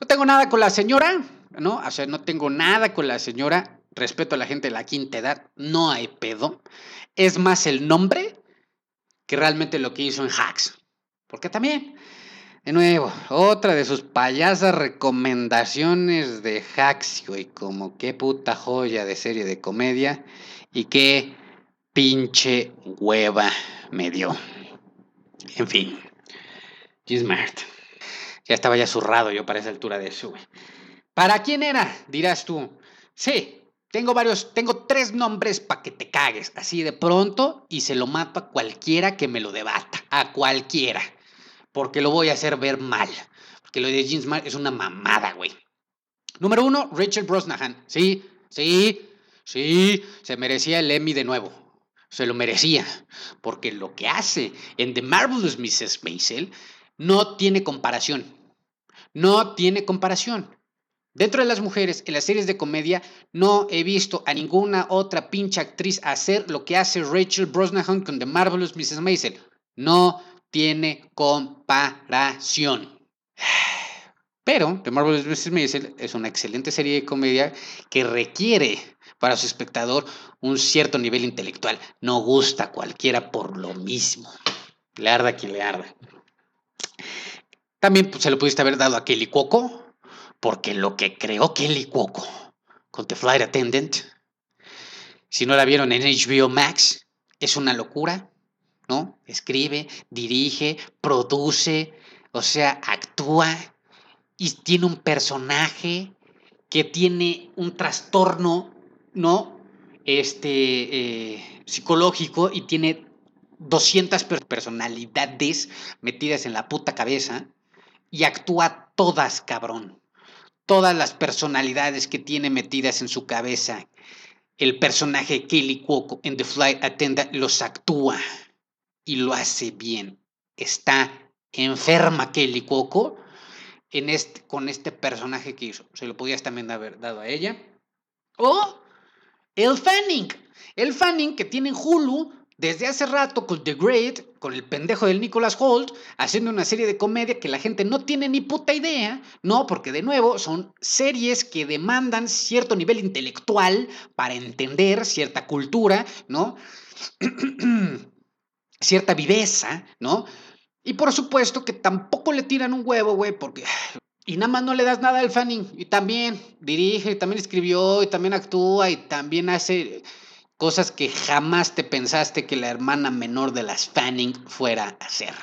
No tengo nada con la señora, ¿no? O sea, no tengo nada con la señora. Respeto a la gente de la quinta edad, no hay pedo. Es más el nombre que realmente lo que hizo en Hacks. Porque también de nuevo, otra de sus payasas recomendaciones de Hacks, güey, como qué puta joya de serie de comedia y qué pinche hueva me dio. En fin, Smart. Ya estaba ya zurrado yo para esa altura de eso, güey. ¿Para quién era? Dirás tú. Sí, tengo varios, tengo tres nombres para que te cagues, así de pronto, y se lo mato a cualquiera que me lo debata, a cualquiera porque lo voy a hacer ver mal. Porque lo de Jean Smart es una mamada, güey. Número uno, Rachel Brosnahan. Sí, sí, sí, se merecía el Emmy de nuevo. Se lo merecía. Porque lo que hace en The Marvelous Mrs. Maisel no tiene comparación. No tiene comparación. Dentro de las mujeres, en las series de comedia, no he visto a ninguna otra pinche actriz hacer lo que hace Rachel Brosnahan con The Marvelous Mrs. Maisel. No tiene comparación. Pero The Marvelous Mrs. Maisel es una excelente serie de comedia que requiere para su espectador un cierto nivel intelectual. No gusta a cualquiera por lo mismo. Le arda quien le arda. También pues, se lo pudiste haber dado a Kelly Cuoco, porque lo que creó Kelly Cuoco con The Flight Attendant, si no la vieron en HBO Max, es una locura. ¿No? Escribe, dirige, produce, O sea, actúa y tiene un personaje que tiene un trastorno, ¿no? Este, eh, psicológico y tiene 200 personalidades metidas en la puta cabeza y actúa todas, cabrón. Todas las personalidades que tiene metidas en su cabeza. El personaje Kelly Cuoco en The Flight Attendant los actúa y lo hace bien. Está enferma Kelly Cuoco en este, con este personaje que hizo. Se lo podías también haber dado a ella. O el Fanning. El Fanning que tiene Hulu desde hace rato con The Great, con el pendejo del Nicholas Holt, haciendo una serie de comedia que la gente no tiene ni puta idea, ¿no? Porque de nuevo son series que demandan cierto nivel intelectual para entender cierta cultura, ¿no? cierta viveza, ¿no? Y por supuesto que tampoco le tiran un huevo, güey, porque... Y nada más no le das nada al Fanning. Y también dirige, y también escribió, y también actúa, y también hace cosas que jamás te pensaste que la hermana menor de las Fanning fuera a hacer.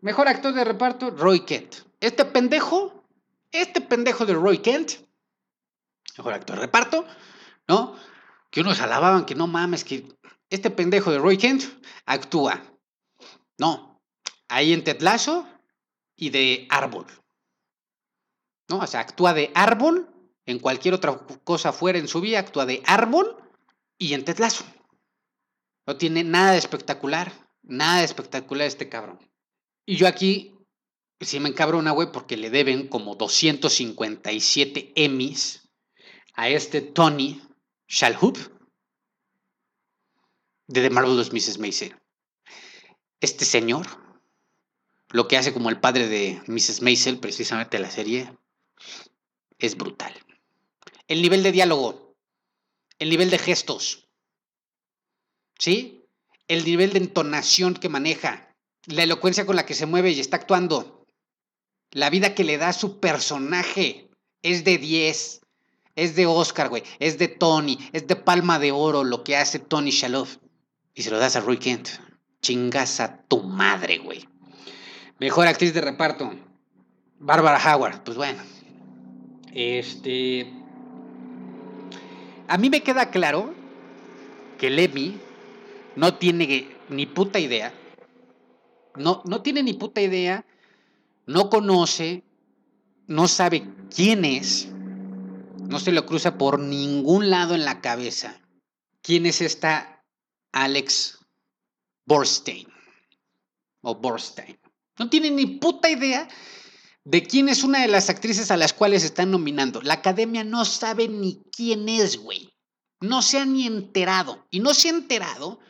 Mejor actor de reparto, Roy Kent. Este pendejo, este pendejo de Roy Kent, mejor actor de reparto, ¿no? Que unos alababan que no mames, que este pendejo de Roy Kent actúa. No, ahí en Tetlazo y de árbol. ¿No? O sea, actúa de árbol en cualquier otra cosa fuera en su vida, actúa de árbol y en Tetlazo. No tiene nada de espectacular, nada de espectacular este cabrón. Y yo aquí sí me encabrona, güey, porque le deben como 257 Emmys a este Tony Shalhoub de The Marvelous Mrs. Maisel. Este señor, lo que hace como el padre de Mrs. Maisel, precisamente la serie, es brutal. El nivel de diálogo, el nivel de gestos, ¿sí? El nivel de entonación que maneja, la elocuencia con la que se mueve y está actuando, la vida que le da a su personaje es de 10, es de Oscar, güey, es de Tony, es de Palma de Oro lo que hace Tony Shalhoub. Y se lo das a Roy Kent. Chingas a tu madre, güey. Mejor actriz de reparto. Barbara Howard. Pues bueno. Este. A mí me queda claro que Lemmy no tiene ni puta idea. No, no tiene ni puta idea. No conoce. No sabe quién es. No se lo cruza por ningún lado en la cabeza. ¿Quién es esta Alex Borstein? O Borstein. No tiene ni puta idea de quién es una de las actrices a las cuales están nominando. La academia no sabe ni quién es, güey. No se ha ni enterado. Y no se ha enterado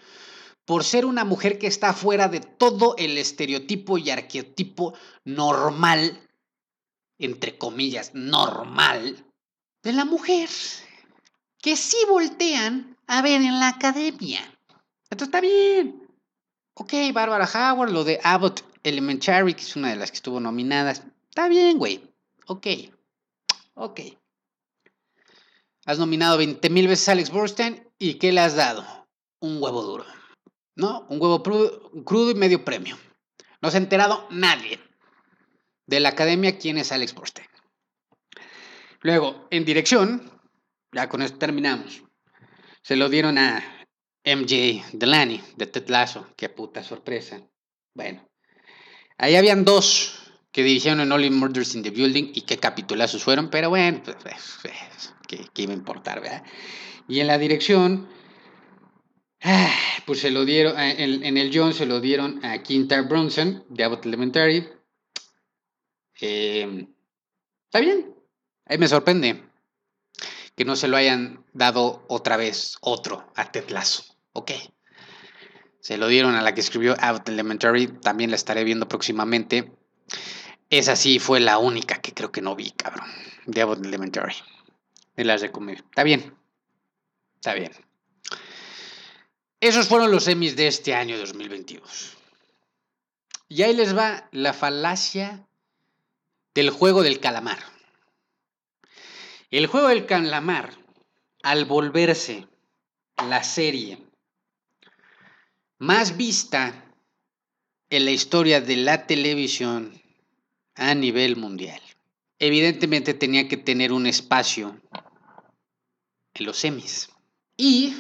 por ser una mujer que está fuera de todo el estereotipo y arquetipo normal, entre comillas, normal, de la mujer. Que sí voltean a ver en la academia. Esto está bien. Ok, Barbara Howard, lo de Abbott Elementary, que es una de las que estuvo nominadas. Está bien, güey. Ok. Ok. Has nominado 20 mil veces a Alex Borstein y ¿qué le has dado? Un huevo duro. ¿No? Un huevo crudo y medio premio. No se ha enterado nadie de la academia quién es Alex Borstein. Luego, en dirección, ya con esto terminamos. Se lo dieron a MJ Delaney de Ted Lasso. Qué puta sorpresa. Bueno, ahí habían dos que dirigieron en Only Murders in the Building y qué capitulazos fueron, pero bueno, pues, pues, pues ¿qué, iba a importar, verdad? Y en la dirección, ah, pues se lo dieron, eh, en, el John se lo dieron a Quinta Bronson de Abbott Elementary. Em, está bien, ahí me sorprende que no se lo hayan dado otra vez otro a Ok. Se lo dieron a la que escribió Abbott Elementary, también la estaré viendo próximamente. Esa sí fue la única que creo que no vi, cabrón. De Abbott Elementary. De las de comedia. Está bien. Está bien. Esos fueron los Emmys de este año 2022. Y ahí les va la falacia del juego del calamar. El juego del calamar, al volverse la serie más vista en la historia de la televisión a nivel mundial. Evidentemente tenía que tener un espacio en los semis. Y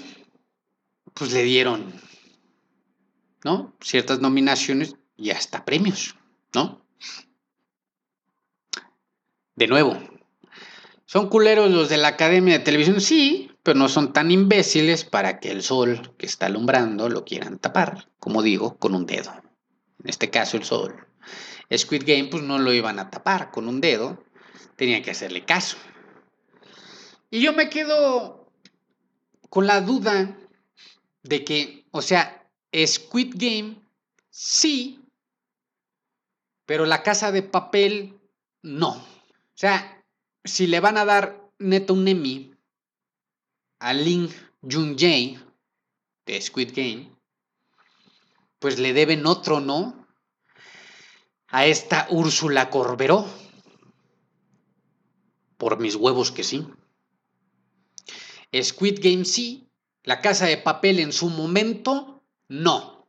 pues le dieron, ¿no? Ciertas nominaciones y hasta premios, ¿no? De nuevo, ¿son culeros los de la Academia de Televisión? Sí, pero no son tan imbéciles para que el sol que está alumbrando lo quieran tapar, como digo, con un dedo. En este caso el sol. Squid Game pues no lo iban a tapar con un dedo, tenía que hacerle caso. Y yo me quedo con la duda de que, o sea, Squid Game sí, pero la casa de papel no. O sea, si le van a dar neto un Emmy a Lin Jun Jae de Squid Game, pues le deben otro, ¿no? A esta Úrsula Corberó. Por mis huevos que sí. Squid Game sí. La casa de papel en su momento, no.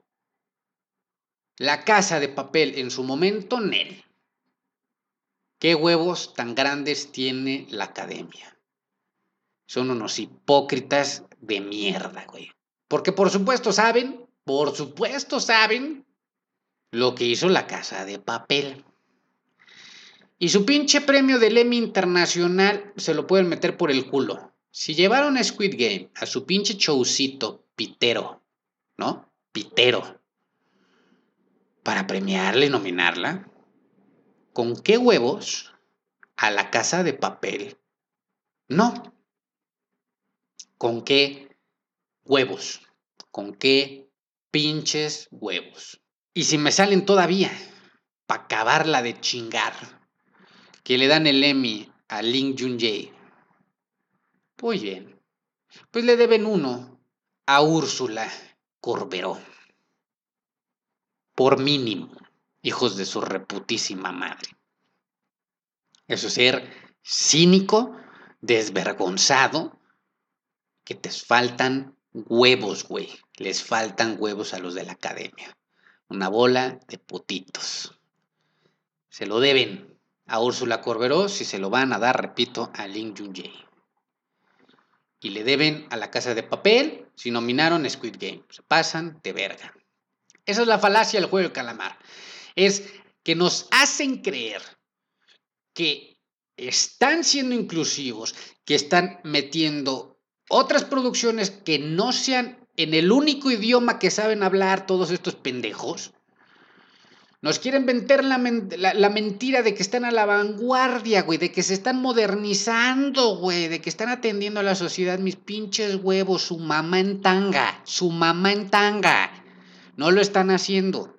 La casa de papel en su momento, Nel. ¿Qué huevos tan grandes tiene la academia? Son unos hipócritas de mierda, güey. Porque por supuesto saben, por supuesto saben lo que hizo la casa de papel. Y su pinche premio del Emmy Internacional se lo pueden meter por el culo. Si llevaron a Squid Game a su pinche showcito pitero, ¿no? Pitero. Para premiarla y nominarla. ¿Con qué huevos a la casa de papel? No. ¿Con qué huevos? ¿Con qué pinches huevos? Y si me salen todavía, para acabarla de chingar, que le dan el Emmy a Lin Jun Jae. Pues bien, pues le deben uno a Úrsula Corberó. Por mínimo, hijos de su reputísima madre. Eso es ser cínico, desvergonzado, que te faltan huevos, güey. Les faltan huevos a los de la academia. Una bola de putitos. Se lo deben a Úrsula Corberó si se lo van a dar, repito, a Lin Jun y le deben a la casa de papel si nominaron Squid Game. Se pasan de verga. Esa es la falacia del juego del calamar. Es que nos hacen creer que están siendo inclusivos, que están metiendo otras producciones que no sean en el único idioma que saben hablar todos estos pendejos nos quieren vender la, mentira de que están a la vanguardia, güey, de que se están modernizando, güey, de que están atendiendo a la sociedad, mis pinches huevos, su mamá en tanga, su mamá en tanga. No lo están haciendo.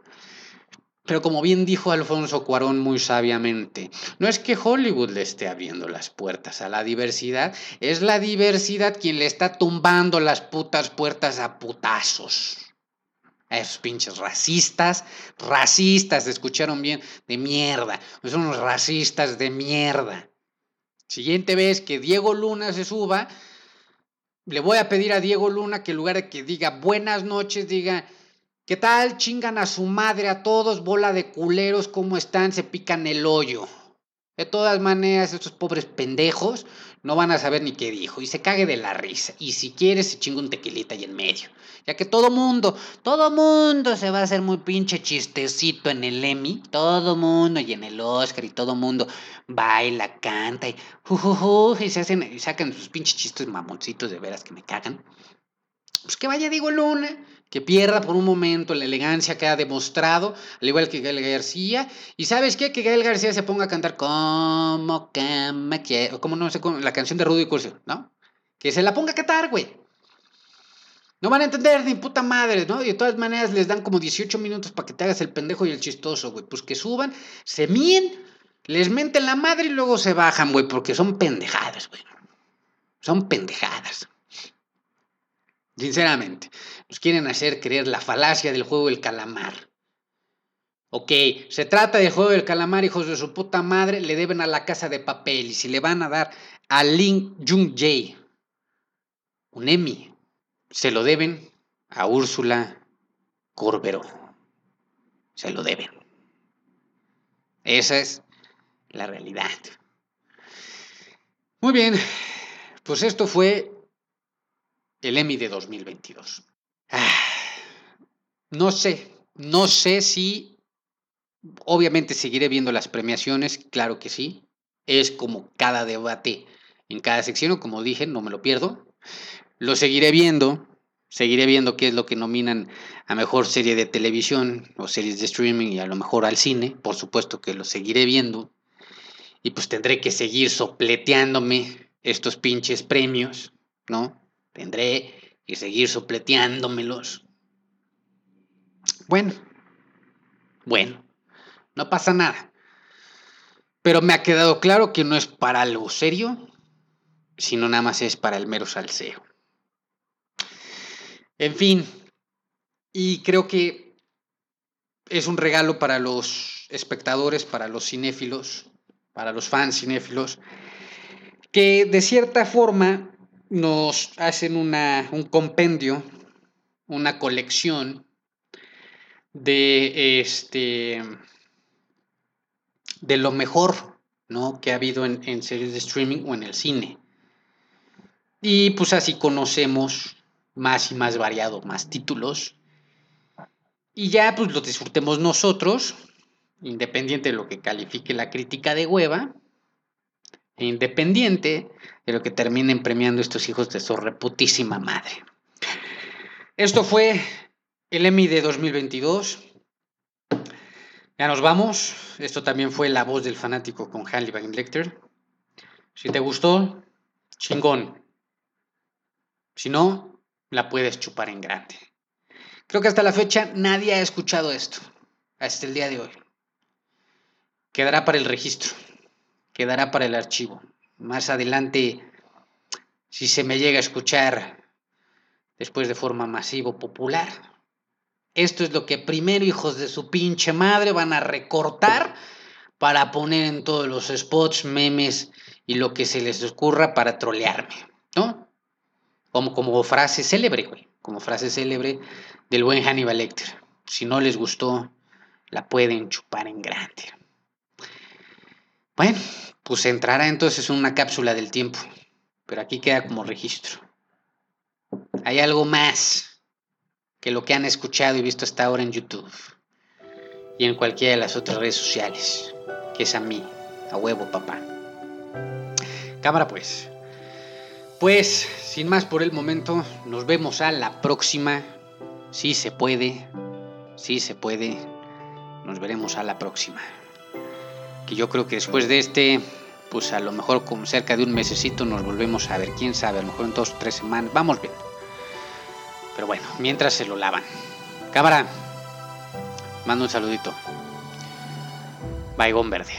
Pero como bien dijo Alfonso Cuarón muy sabiamente, no es que Hollywood le esté abriendo las puertas a la diversidad, es la diversidad quien le está tumbando las putas puertas a putazos. A esos pinches racistas, racistas, escucharon bien, de mierda, son unos racistas de mierda. Siguiente vez que Diego Luna se suba, le voy a pedir a Diego Luna que en lugar de que diga buenas noches, diga, ¿qué tal? Chingan a su madre a todos, bola de culeros, ¿cómo están? Se pican el hoyo. De todas maneras, estos pobres pendejos no van a saber ni qué dijo y se cague de la risa. Y si quiere, se chinga un tequilita ahí en medio. Ya que todo mundo, todo mundo se va a hacer muy pinche chistecito en el Emmy. Todo mundo y en el Oscar y todo mundo baila, canta y, y se hacen y sacan sus pinches chistes mamoncitos de veras que me cagan. Pues que vaya Diego Luna que pierda por un momento la elegancia que ha demostrado, al igual que Gael García. Y sabes qué? Que Gael García se ponga a cantar como que me como no sé, la canción de Rudy Curso, ¿no? Que se la ponga a cantar, güey. No van a entender ni puta madre, ¿no? Y de todas maneras les dan como 18 minutos para que te hagas el pendejo y el chistoso, güey. Pues que suban, se mien, les menten la madre y luego se bajan, güey, porque son pendejadas, güey. Son pendejadas. Sinceramente, nos quieren hacer creer la falacia del juego del calamar. Ok, se trata del juego del calamar, hijos de su puta madre, le deben a la casa de papel y si le van a dar a Lin Jung Jae un Emmy, se lo deben a Úrsula Corberó. Se lo deben. Esa es la realidad. Muy bien, pues esto fue el Emmy de 2022. Ah, no sé, no sé si, obviamente seguiré viendo las premiaciones, claro que sí. Es como cada debate en cada sección, como dije, no me lo pierdo. Lo seguiré viendo, seguiré viendo qué es lo que nominan a mejor serie de televisión o series de streaming y a lo mejor al cine, por supuesto que lo seguiré viendo. Y pues tendré que seguir sopleteándome estos pinches premios, ¿no? Tendré que seguir sopleteándomelos. Bueno, bueno, no pasa nada. Pero me ha quedado claro que no es para algo serio, sino nada más es para el mero salseo. En fin, y creo que es un regalo para los espectadores, para los cinéfilos, para los fans cinéfilos, que de cierta forma nos hacen una, un compendio, una colección de este de lo mejor ¿no? que ha habido en, en, series de streaming o en el cine. Y pues así conocemos más y más variado, más títulos. Y ya pues lo disfrutemos nosotros, independiente de lo que califique la crítica de hueva, e independiente de lo que terminen premiando estos hijos de su reputísima madre. Esto fue el Emmy de 2022. Ya nos vamos. Esto también fue La voz del fanático con Van Lecter. Si te gustó, chingón. Si no, la puedes chupar en grande. Creo que hasta la fecha nadie ha escuchado esto, hasta el día de hoy. Quedará para el registro, quedará para el archivo. Más adelante, si se me llega a escuchar después de forma masivo popular, esto es lo que primero hijos de su pinche madre van a recortar para poner en todos los spots, memes y lo que se les ocurra para trolearme, ¿no? Como, como frase célebre, güey. Como frase célebre del buen Hannibal Lecter. Si no les gustó, la pueden chupar en grande. Bueno, pues entrará entonces una cápsula del tiempo. Pero aquí queda como registro. Hay algo más que lo que han escuchado y visto hasta ahora en YouTube. Y en cualquiera de las otras redes sociales. Que es a mí. A huevo, papá. Cámara pues. Pues, sin más por el momento, nos vemos a la próxima. Si se puede, si se puede, nos veremos a la próxima. Que yo creo que después de este, pues a lo mejor como cerca de un mesecito nos volvemos a ver, quién sabe, a lo mejor en dos o tres semanas, vamos bien. Pero bueno, mientras se lo lavan. Cámara, mando un saludito. Baigón verde.